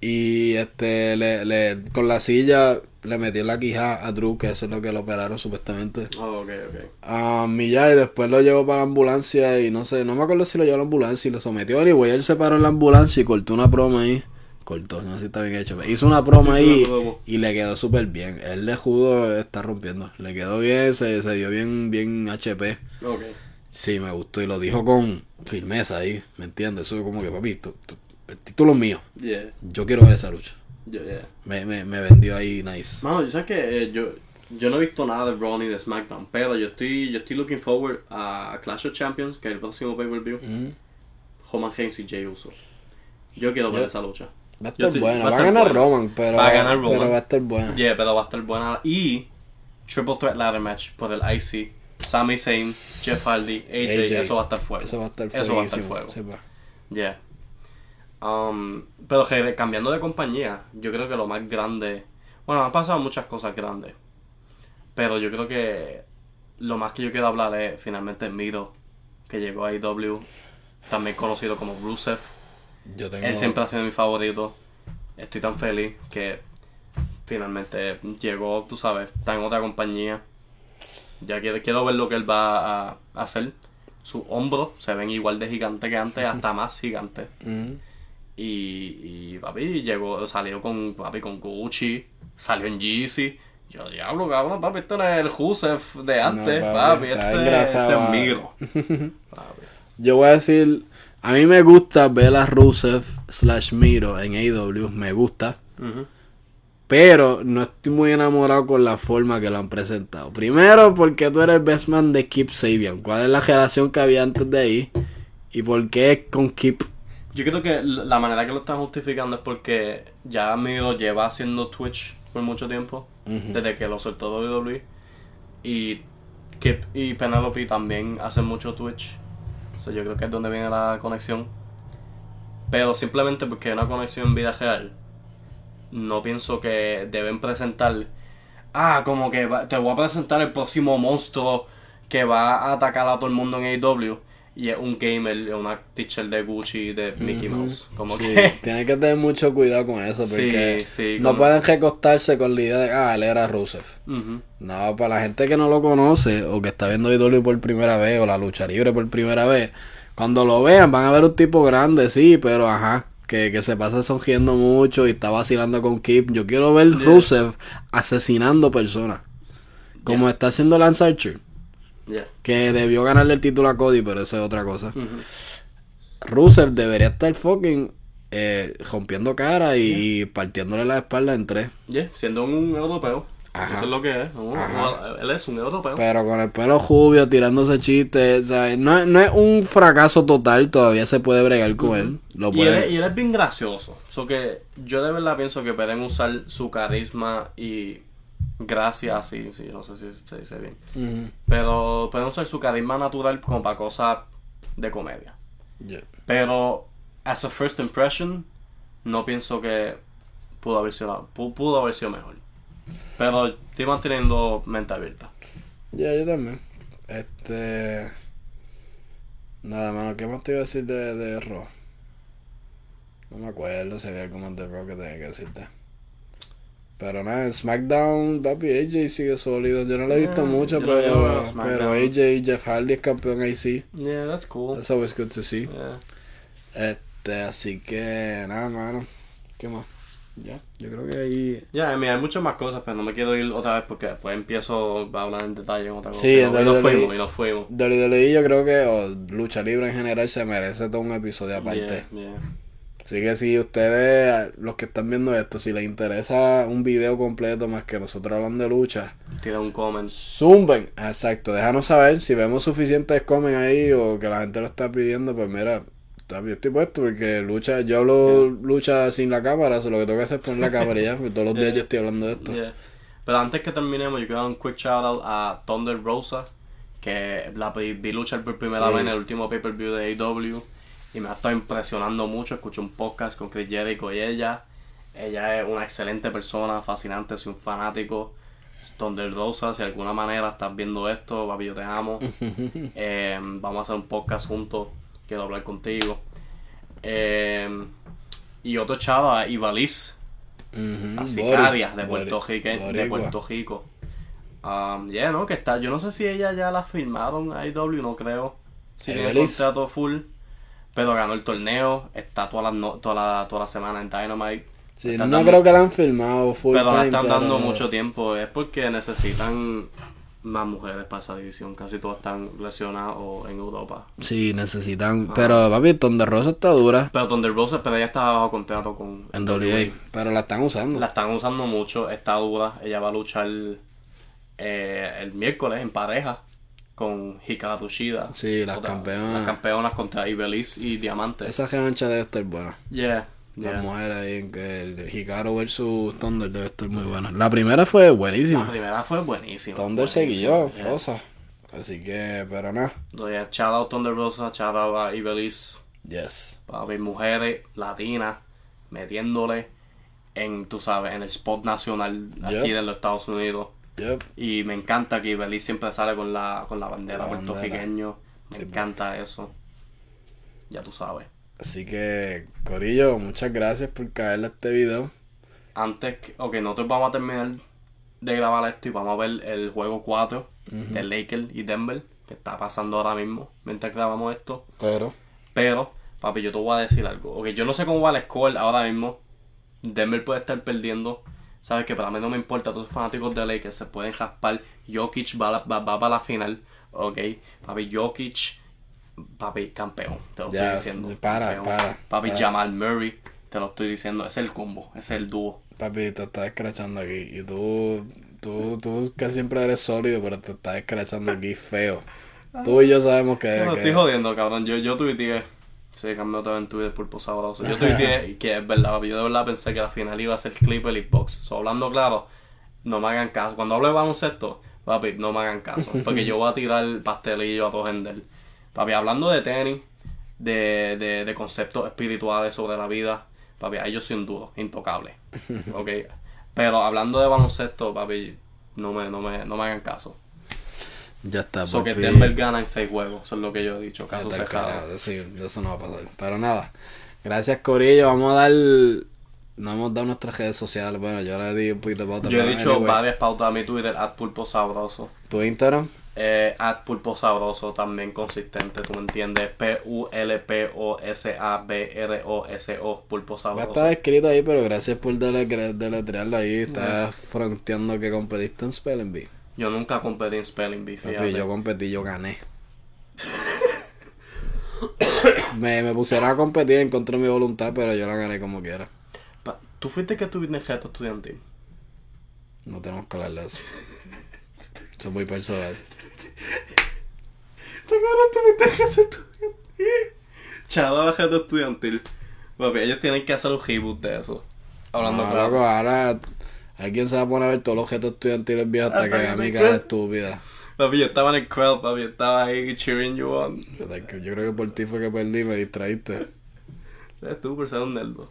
[SPEAKER 1] y este, le, le, con la silla le metió la quija a Drew, que eso es lo que lo operaron supuestamente.
[SPEAKER 2] oh, ok, ok.
[SPEAKER 1] A Milla y después lo llevó para la ambulancia y no sé, no me acuerdo si lo llevó a la ambulancia y lo sometió. Anyway, él se paró en la ambulancia y cortó una promo ahí. Cortó, no sé si está bien hecho. Hizo una
[SPEAKER 2] Hizo
[SPEAKER 1] ahí y le quedó súper bien. Él de judo está rompiendo. Le quedó bien, se, se vio bien, bien HP.
[SPEAKER 2] Ok.
[SPEAKER 1] Sí, me gustó y lo dijo con firmeza ahí, ¿me entiendes? Eso es como que, papi, tú- tú- el título es mío.
[SPEAKER 2] Yeah,
[SPEAKER 1] Yo quiero ver esa lucha.
[SPEAKER 2] yeah, yeah.
[SPEAKER 1] Me, me, me vendió ahí nice.
[SPEAKER 2] Mano, yo sé que eh, yo, yo no he visto nada de Raw ni de SmackDown, pero yo estoy, yo estoy looking forward a Clash of Champions, que es el próximo pay-per-view.
[SPEAKER 1] Mm.
[SPEAKER 2] Roman Reigns y Jey Uso. Yo quiero ver esa lucha.
[SPEAKER 1] Va a estar
[SPEAKER 2] estoy-
[SPEAKER 1] buena.
[SPEAKER 2] va a
[SPEAKER 1] Va a
[SPEAKER 2] estar
[SPEAKER 1] ganar
[SPEAKER 2] buena.
[SPEAKER 1] Roman, pero
[SPEAKER 2] Va a ganar Roman.
[SPEAKER 1] pero va a estar buena.
[SPEAKER 2] Yeah, pero va a estar buena. Y Triple Threat Ladder Match por el IC. Sami Zayn, Jeff Hardy, AJ,
[SPEAKER 1] AJ.
[SPEAKER 2] eso va a estar fuego.
[SPEAKER 1] Eso va a estar
[SPEAKER 2] Eso va a estar fuego.
[SPEAKER 1] Sí, va.
[SPEAKER 2] Yeah. Um, pero que cambiando de compañía, yo creo que lo más grande. Bueno, han pasado muchas cosas grandes. Pero yo creo que lo más que yo quiero hablar es finalmente Miro, que llegó a IW, también conocido como Rusev.
[SPEAKER 1] Yo tengo...
[SPEAKER 2] Él siempre ha sido mi favorito. Estoy tan feliz que finalmente llegó, tú sabes, está en otra compañía. Ya quiero, quiero ver lo que él va a hacer. Sus hombros se ven igual de gigantes que antes, hasta más gigantes.
[SPEAKER 1] Mm.
[SPEAKER 2] Y, y papi llegó, salió con papi con Gucci, salió en Yeezy. Yo, diablo, cabrón, papi, este no es el Rusev de antes,
[SPEAKER 1] papi,
[SPEAKER 2] papi,
[SPEAKER 1] está
[SPEAKER 2] este, este es
[SPEAKER 1] papi.
[SPEAKER 2] Miro. Papi.
[SPEAKER 1] Yo voy a decir, a mí me gusta ver a Rusev slash Miro en AEW me gusta. Pero no estoy muy enamorado con la forma que lo han presentado. Primero, porque tú eres el best man de Kip Sabian. ¿Cuál es la relación que había antes de ahí? ¿Y por qué con Kip?
[SPEAKER 2] Yo creo que la manera que lo están justificando es porque ya Miro lleva haciendo Twitch por mucho tiempo, desde que lo soltó WWE. Y Kip y Penelope también hacen mucho Twitch. So, yo creo que es donde viene la conexión. Pero simplemente porque hay una conexión en vida real, no pienso que deben presentar. Ah, como que va- te voy a presentar el próximo monstruo que va a atacar a todo el mundo en AEW. Y es un gamer, una teacher de Gucci, de Mickey Mouse. Como
[SPEAKER 1] Sí,
[SPEAKER 2] que.
[SPEAKER 1] tienen que tener mucho cuidado con eso. Porque
[SPEAKER 2] sí,
[SPEAKER 1] no
[SPEAKER 2] como-
[SPEAKER 1] pueden recostarse con la idea de, ah, él era Rusev. No, para la gente que no lo conoce o que está viendo IW por primera vez o la lucha libre por primera vez, cuando lo vean van a ver un tipo grande, sí, pero ajá, que, que se pasa sonriendo mucho y está vacilando con Kip. Yo quiero ver
[SPEAKER 2] Yeah.
[SPEAKER 1] Rusev asesinando personas, como
[SPEAKER 2] Yeah.
[SPEAKER 1] está haciendo Lance Archer,
[SPEAKER 2] Yeah.
[SPEAKER 1] que debió ganarle el título a Cody, pero eso es otra cosa.
[SPEAKER 2] Ujú.
[SPEAKER 1] Rusev debería estar fucking eh, rompiendo cara y, y partiéndole la espalda en tres.
[SPEAKER 2] Yeah, Siendo un europeo.
[SPEAKER 1] Ajá.
[SPEAKER 2] Eso es lo que es. un- él es un europeo.
[SPEAKER 1] Pero con el pelo rubio, tirándose chistes, ¿sabes? No, es- no es un fracaso total, todavía se puede bregar con él. Lo
[SPEAKER 2] Y él, es- y él es bien gracioso. So que yo de verdad pienso que pueden usar su carisma y gracia, sí, sí, no sé si se dice bien. Pero pueden usar su carisma natural como para cosas de comedia.
[SPEAKER 1] Yeah.
[SPEAKER 2] Pero, as a first impression, no pienso que pudo haber sido, pu- pudo haber sido mejor. Pero estoy manteniendo mente abierta.
[SPEAKER 1] Ya, yo también. Este. Nada, mano, ¿qué más te iba a decir de, de Raw? No me acuerdo si había algo más de Raw que tenía que decirte. Pero nada, SmackDown, papi, AJ sigue sólido. Yo no lo he visto
[SPEAKER 2] Yeah,
[SPEAKER 1] mucho, pero, pero AJ, Jeff Hardy es campeón ahí sí.
[SPEAKER 2] Yeah, that's cool.
[SPEAKER 1] That's always good to see.
[SPEAKER 2] Yeah.
[SPEAKER 1] Este, así que nada, mano. ¿Qué más? Ya, yo creo que ahí.
[SPEAKER 2] Ya, I mean, hay muchas más cosas, pero no me quiero ir otra vez porque después empiezo a hablar en detalle en otra cosa.
[SPEAKER 1] Sí,
[SPEAKER 2] no, y nos fuimos, y nos fuimos.
[SPEAKER 1] WWE yo creo que, o lucha libre en general, se merece todo un episodio aparte.
[SPEAKER 2] Yeah, yeah.
[SPEAKER 1] Así que si ustedes, los que están viendo esto, si les interesa un video completo más que nosotros hablando de lucha,
[SPEAKER 2] Tira un comment.
[SPEAKER 1] zumben. Exacto, déjanos saber si vemos suficientes comen ahí o que la gente lo está pidiendo, pues mira, yo estoy puesto porque lucha, yo hablo lucha sin la cámara, so lo que tengo que hacer es poner la cámara y ya, porque todos los días yo estoy hablando de esto.
[SPEAKER 2] Yeah. Pero antes que terminemos, yo quiero dar un quick shout out a Thunder Rosa, que la vi, vi luchar por primera
[SPEAKER 1] Sí.
[SPEAKER 2] vez en el último pay-per-view de AEW y me ha estado impresionando mucho. Escuché un podcast con Chris Jericho y ella. Ella es una excelente persona, fascinante, soy un fanático. Thunder Rosa, si de alguna manera estás viendo esto, papi, yo te amo. Eh, vamos a hacer un podcast juntos, quiero hablar contigo. Eh, y otro chavo, a Ivaliz,
[SPEAKER 1] Ujú,
[SPEAKER 2] la
[SPEAKER 1] Bori,
[SPEAKER 2] sicaria de Puerto Rico, de. Puerto Rico. Um, yeah, no, que está, yo no sé si ella ya la firmaron a IW, no creo. Si tiene contrato full, pero ganó el torneo, está toda la, no- toda la, toda la semana en Dynamite.
[SPEAKER 1] Sí, no
[SPEAKER 2] dando-
[SPEAKER 1] creo que la han filmado full
[SPEAKER 2] pero la
[SPEAKER 1] time,
[SPEAKER 2] están
[SPEAKER 1] pero-
[SPEAKER 2] dando mucho tiempo, es porque necesitan más mujeres para esa división, casi todas están lesionadas o en Europa.
[SPEAKER 1] Sí, necesitan. Pero, papi, Thunder Rosa está dura
[SPEAKER 2] Pero Thunder Rosa, pero ella está bajo contrato con
[SPEAKER 1] en WA. Pero la están usando.
[SPEAKER 2] La están usando mucho, está dura. Ella va a luchar eh, el miércoles en pareja con Hikaru Shida.
[SPEAKER 1] Sí, las campeonas.
[SPEAKER 2] Las campeonas contra Ibeliz y Diamante.
[SPEAKER 1] Esa revancha debe estar buena.
[SPEAKER 2] Yeah,
[SPEAKER 1] Las
[SPEAKER 2] yeah.
[SPEAKER 1] mujeres ahí que Hikaru versus Thunder debe estar muy buena. La primera fue
[SPEAKER 2] La
[SPEAKER 1] buenísima.
[SPEAKER 2] primera fue buenísima.
[SPEAKER 1] Thunder se
[SPEAKER 2] buenísima,
[SPEAKER 1] guilló,
[SPEAKER 2] yeah.
[SPEAKER 1] Rosa. Así que, pero nada.
[SPEAKER 2] Yeah, shout out Thunder Rosa, shout out a Ibeliz.
[SPEAKER 1] Yes.
[SPEAKER 2] Para ver mujeres latinas metiéndole en, tú sabes, en el spot nacional aquí en los Estados Unidos.
[SPEAKER 1] Yep.
[SPEAKER 2] Y me encanta que Ibeliz siempre sale con la, con la bandera
[SPEAKER 1] La bandera.
[SPEAKER 2] puertorriqueño. Me
[SPEAKER 1] Sí,
[SPEAKER 2] encanta eso. Ya tú sabes.
[SPEAKER 1] Así que, Corillo, muchas gracias por caerle a este video.
[SPEAKER 2] Antes, que, ok, nosotros vamos a terminar de grabar esto y vamos a ver el juego 4 de Lakers y Denver, que está pasando ahora mismo, mientras grabamos esto.
[SPEAKER 1] Pero,
[SPEAKER 2] Pero, papi, yo te voy a decir algo. Ok, yo no sé cómo va el score ahora mismo. Denver puede estar perdiendo. Sabes que para mí no me importa. Todos los fanáticos de Lakers se pueden raspar. Jokic va, va, va para la final. Ok, papi, Jokic papi, campeón, te lo
[SPEAKER 1] Ya,
[SPEAKER 2] estoy diciendo.
[SPEAKER 1] para,
[SPEAKER 2] campeón.
[SPEAKER 1] para,
[SPEAKER 2] Papi,
[SPEAKER 1] para.
[SPEAKER 2] Jamal Murray, te lo estoy diciendo, es el combo, es el dúo.
[SPEAKER 1] Papi, te estás escrachando aquí. Y tú, tú, tú que siempre eres sólido, pero te estás escrachando aquí feo. Tú y yo sabemos que...
[SPEAKER 2] Lo
[SPEAKER 1] que-
[SPEAKER 2] estoy jodiendo, cabrón. Yo, yo tuiteé. Sí, cambió todo en Twitter pulpo sabroso. Yo tuiteé que es verdad, papi. Yo de verdad pensé que la final iba a ser Clipper y Box. So, hablando claro, no me hagan caso. Cuando hablo de baloncesto, papi, no me hagan caso. Porque yo voy a tirar pastelillo a todo gender. Papi, hablando de tenis, de, de, de conceptos espirituales sobre la vida, papi, ahí yo soy un duro, intocable. Ok. Pero hablando de baloncesto, papi, no me, no me, no me hagan caso.
[SPEAKER 1] Ya está,
[SPEAKER 2] So que. Denver gana en seis juegos. Eso es lo que yo he dicho. Caso cerrado.
[SPEAKER 1] Sí, eso no va a pasar. Pero nada. Gracias, Corillo. Vamos a dar... No hemos dado nuestras redes sociales. Bueno, yo le di un poquito de pauta.
[SPEAKER 2] Yo he dicho
[SPEAKER 1] anyway,
[SPEAKER 2] varias pautas a mi Twitter, at pulpo sabroso.
[SPEAKER 1] Tu Instagram.
[SPEAKER 2] Eh, at pulpo sabroso también consistente, tú me entiendes. P-U-L-P-O-S-A-B-R-O-S-O, pulpo
[SPEAKER 1] Va a
[SPEAKER 2] sabroso.
[SPEAKER 1] estar escrito ahí, pero gracias por dele- deletrearlo ahí. Estás fronteando que competiste en Spelling Bee.
[SPEAKER 2] Yo nunca competí en Spelling Bee,
[SPEAKER 1] Papi, yo competí, yo gané. me, me pusieron a competir en contra de mi voluntad, pero yo la gané como quiera.
[SPEAKER 2] Pa- ¿Tú fuiste que tuviste reto estudiantil?
[SPEAKER 1] No tenemos que hablar de eso. Eso es muy personal.
[SPEAKER 2] ¿Tú tuviste en reto estudiantil? Chado de reto estudiantil. Papi, ellos tienen que hacer un reboot de eso. Hablando
[SPEAKER 1] No,
[SPEAKER 2] claro.
[SPEAKER 1] loco, ahora alguien se va a poner a ver todos los objetos estudiantiles viejos hasta
[SPEAKER 2] Hasta
[SPEAKER 1] que
[SPEAKER 2] te
[SPEAKER 1] mi cara estúpida.
[SPEAKER 2] Papi, yo estaba en el crowd, papi, yo estaba ahí cheering you on.
[SPEAKER 1] Yo creo que por ti fue que perdí, me distraíste.
[SPEAKER 2] Eres tú por ser un nerdo.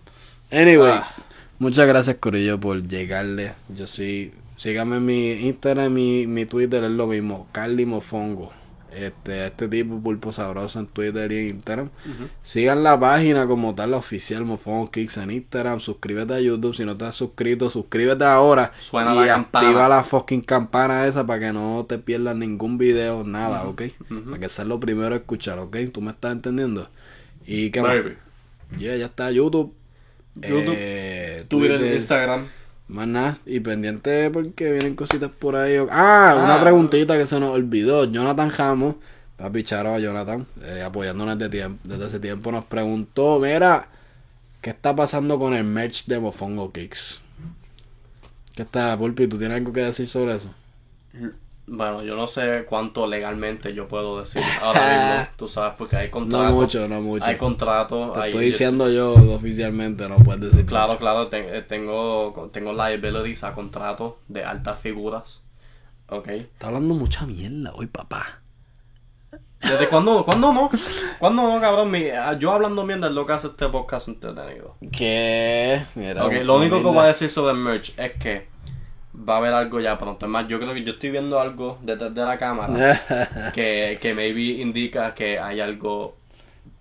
[SPEAKER 1] Anyway,
[SPEAKER 2] Ah.
[SPEAKER 1] muchas gracias Corillo por llegarle. Yo sí, síganme en mi Instagram, mi, mi Twitter es lo mismo, Carly Mofongo. Este, este tipo pulpo sabroso en Twitter y en Instagram. Sigan la página como tal, la oficial Mofongo Kicks en Instagram. Suscríbete a YouTube si no estás suscrito, suscríbete ahora.
[SPEAKER 2] Suena
[SPEAKER 1] y
[SPEAKER 2] la campana.
[SPEAKER 1] activa la fucking campana esa para que no te pierdas ningún video, nada, ¿ok? Para que seas lo primero a escuchar, ¿ok? ¿Tú me estás entendiendo? Y?
[SPEAKER 2] Baby.
[SPEAKER 1] Yeah, ya está YouTube.
[SPEAKER 2] YouTube,
[SPEAKER 1] eh,
[SPEAKER 2] Twitter,
[SPEAKER 1] Twitter,
[SPEAKER 2] Instagram.
[SPEAKER 1] Más nada. Y pendiente porque vienen cositas por ahí. Ah, una
[SPEAKER 2] Ah.
[SPEAKER 1] preguntita que se nos olvidó. Jonathan Ramos, papi charo a Jonathan, eh, apoyándonos desde, tiemp- desde ese tiempo, nos preguntó, mira, ¿qué está pasando con el merch de Mofongo Kicks? ¿Qué está, Pulpi? ¿Tú tienes algo que decir sobre eso?
[SPEAKER 2] Bueno, yo no sé cuánto legalmente yo puedo decir ahora mismo, tú sabes, porque hay contratos.
[SPEAKER 1] No mucho, no mucho.
[SPEAKER 2] Hay contratos.
[SPEAKER 1] Te
[SPEAKER 2] hay-
[SPEAKER 1] estoy diciendo yo oficialmente, no puedes decir
[SPEAKER 2] Claro,
[SPEAKER 1] mucho.
[SPEAKER 2] claro, te- eh, tengo, tengo liabilities a contratos de altas figuras. ¿Ok?
[SPEAKER 1] Está hablando mucha mierda hoy, papá.
[SPEAKER 2] ¿Desde cuándo? ¿Cuándo no? ¿Cuándo no, cabrón? Mi- ah, yo hablando mierda es lo que hace este podcast entretenido.
[SPEAKER 1] ¿Qué? Mira,
[SPEAKER 2] Ok, lo único que voy a decir sobre el merch es que va a haber algo ya pronto. Es más, yo creo que yo estoy viendo algo detrás de la cámara que, que maybe indica que hay algo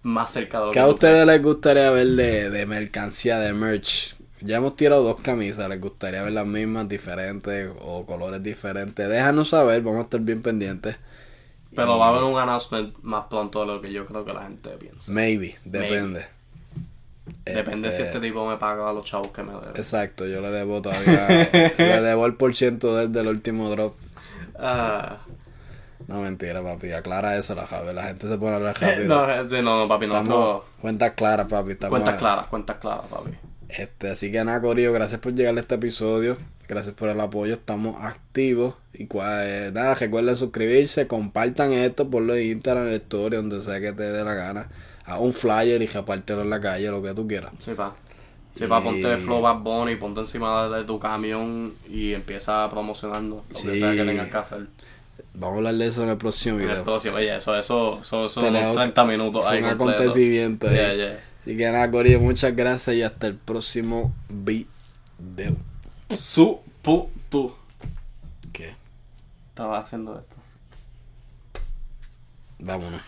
[SPEAKER 2] más cerca de lo
[SPEAKER 1] ¿Qué a ustedes les gustaría ver de, de mercancía, de merch? Ya hemos tirado dos camisas, les gustaría ver las mismas, diferentes o colores diferentes. Déjanos saber, vamos a estar bien pendientes.
[SPEAKER 2] Pero va a haber un announcement más pronto de lo que yo creo que la gente piensa.
[SPEAKER 1] Maybe, depende.
[SPEAKER 2] Depende si
[SPEAKER 1] Este,
[SPEAKER 2] este tipo me paga a los chavos que me deben.
[SPEAKER 1] Exacto, yo le debo todavía, le debo el por ciento desde el último drop.
[SPEAKER 2] Ah,
[SPEAKER 1] No, mentira, papi, aclara eso, la Javi. La gente se pone a hablar rápido.
[SPEAKER 2] no, no, papi, no.
[SPEAKER 1] Estamos-. Cuentas claras, papi. Estamos
[SPEAKER 2] Cuentas claras, cuentas claras, papi.
[SPEAKER 1] Este, así que nada, Corillo, gracias por llegar a este episodio. Gracias por el apoyo, estamos activos. Y eh, nada, recuerden suscribirse, compartan esto, ponlo en Instagram, en Story, donde sea que te dé la gana. Haz un flyer y repártelo en la calle, lo que tú quieras.
[SPEAKER 2] Sí, pa. Sí, pa, ponte Flow Bad Bunny, ponte encima de tu camión y empieza a promocionarlo. Lo
[SPEAKER 1] Sí.
[SPEAKER 2] que sea que tengas que hacer.
[SPEAKER 1] Vamos a hablar de eso en el próximo
[SPEAKER 2] En el
[SPEAKER 1] video.
[SPEAKER 2] próximo, oye, eso, eso, eso, eso unos 30 minutos ahí
[SPEAKER 1] un acontecimiento.
[SPEAKER 2] Yeah, yeah.
[SPEAKER 1] Así que nada, Corillo, muchas gracias y hasta el próximo video.
[SPEAKER 2] Su, pu, tú.
[SPEAKER 1] ¿Qué?
[SPEAKER 2] Estaba haciendo esto.
[SPEAKER 1] Vámonos.